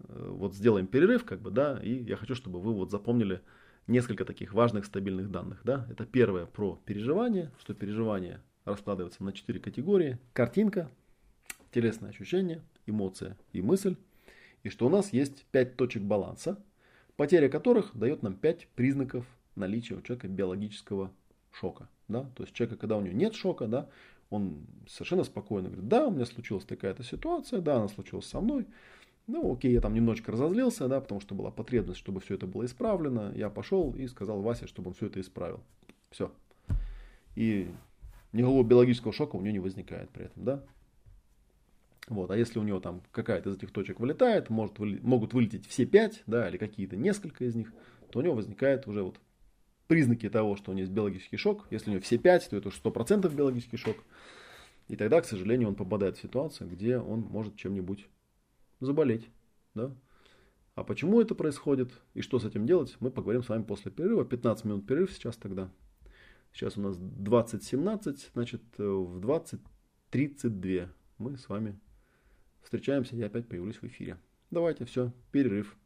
э, вот сделаем перерыв, как бы, да, и я хочу, чтобы вы вот запомнили несколько таких важных стабильных данных, да. Это первое про переживание, что переживание раскладывается на четыре категории. Картинка, телесное ощущение, эмоция и мысль. И что у нас есть пять точек баланса, потеря которых дает нам 5 признаков наличия у человека биологического шока. Да? То есть человека, когда у него нет шока, да, он совершенно спокойно говорит, да, у меня случилась такая-то ситуация, да, она случилась со мной, ну, окей, я там немножечко разозлился, да, потому что была потребность, чтобы все это было исправлено. Я пошел и сказал Васе, чтобы он все это исправил. Все. И никакого биологического шока у него не возникает при этом, да. Вот, а если у него там какая-то из этих точек вылетает, может, могут вылететь все пять, да, или какие-то несколько из них, то у него возникает уже вот признаки того, что у него есть биологический шок. Если у него все пять, то это уже 100% биологический шок. И тогда, к сожалению, он попадает в ситуацию, где он может чем-нибудь заболеть. Да? А почему это происходит и что с этим делать, мы поговорим с вами после перерыва. 15 минут перерыв сейчас тогда. Сейчас у нас 20.17, значит в 20.32 мы с вами встречаемся, я опять появлюсь в эфире. Давайте, все, перерыв.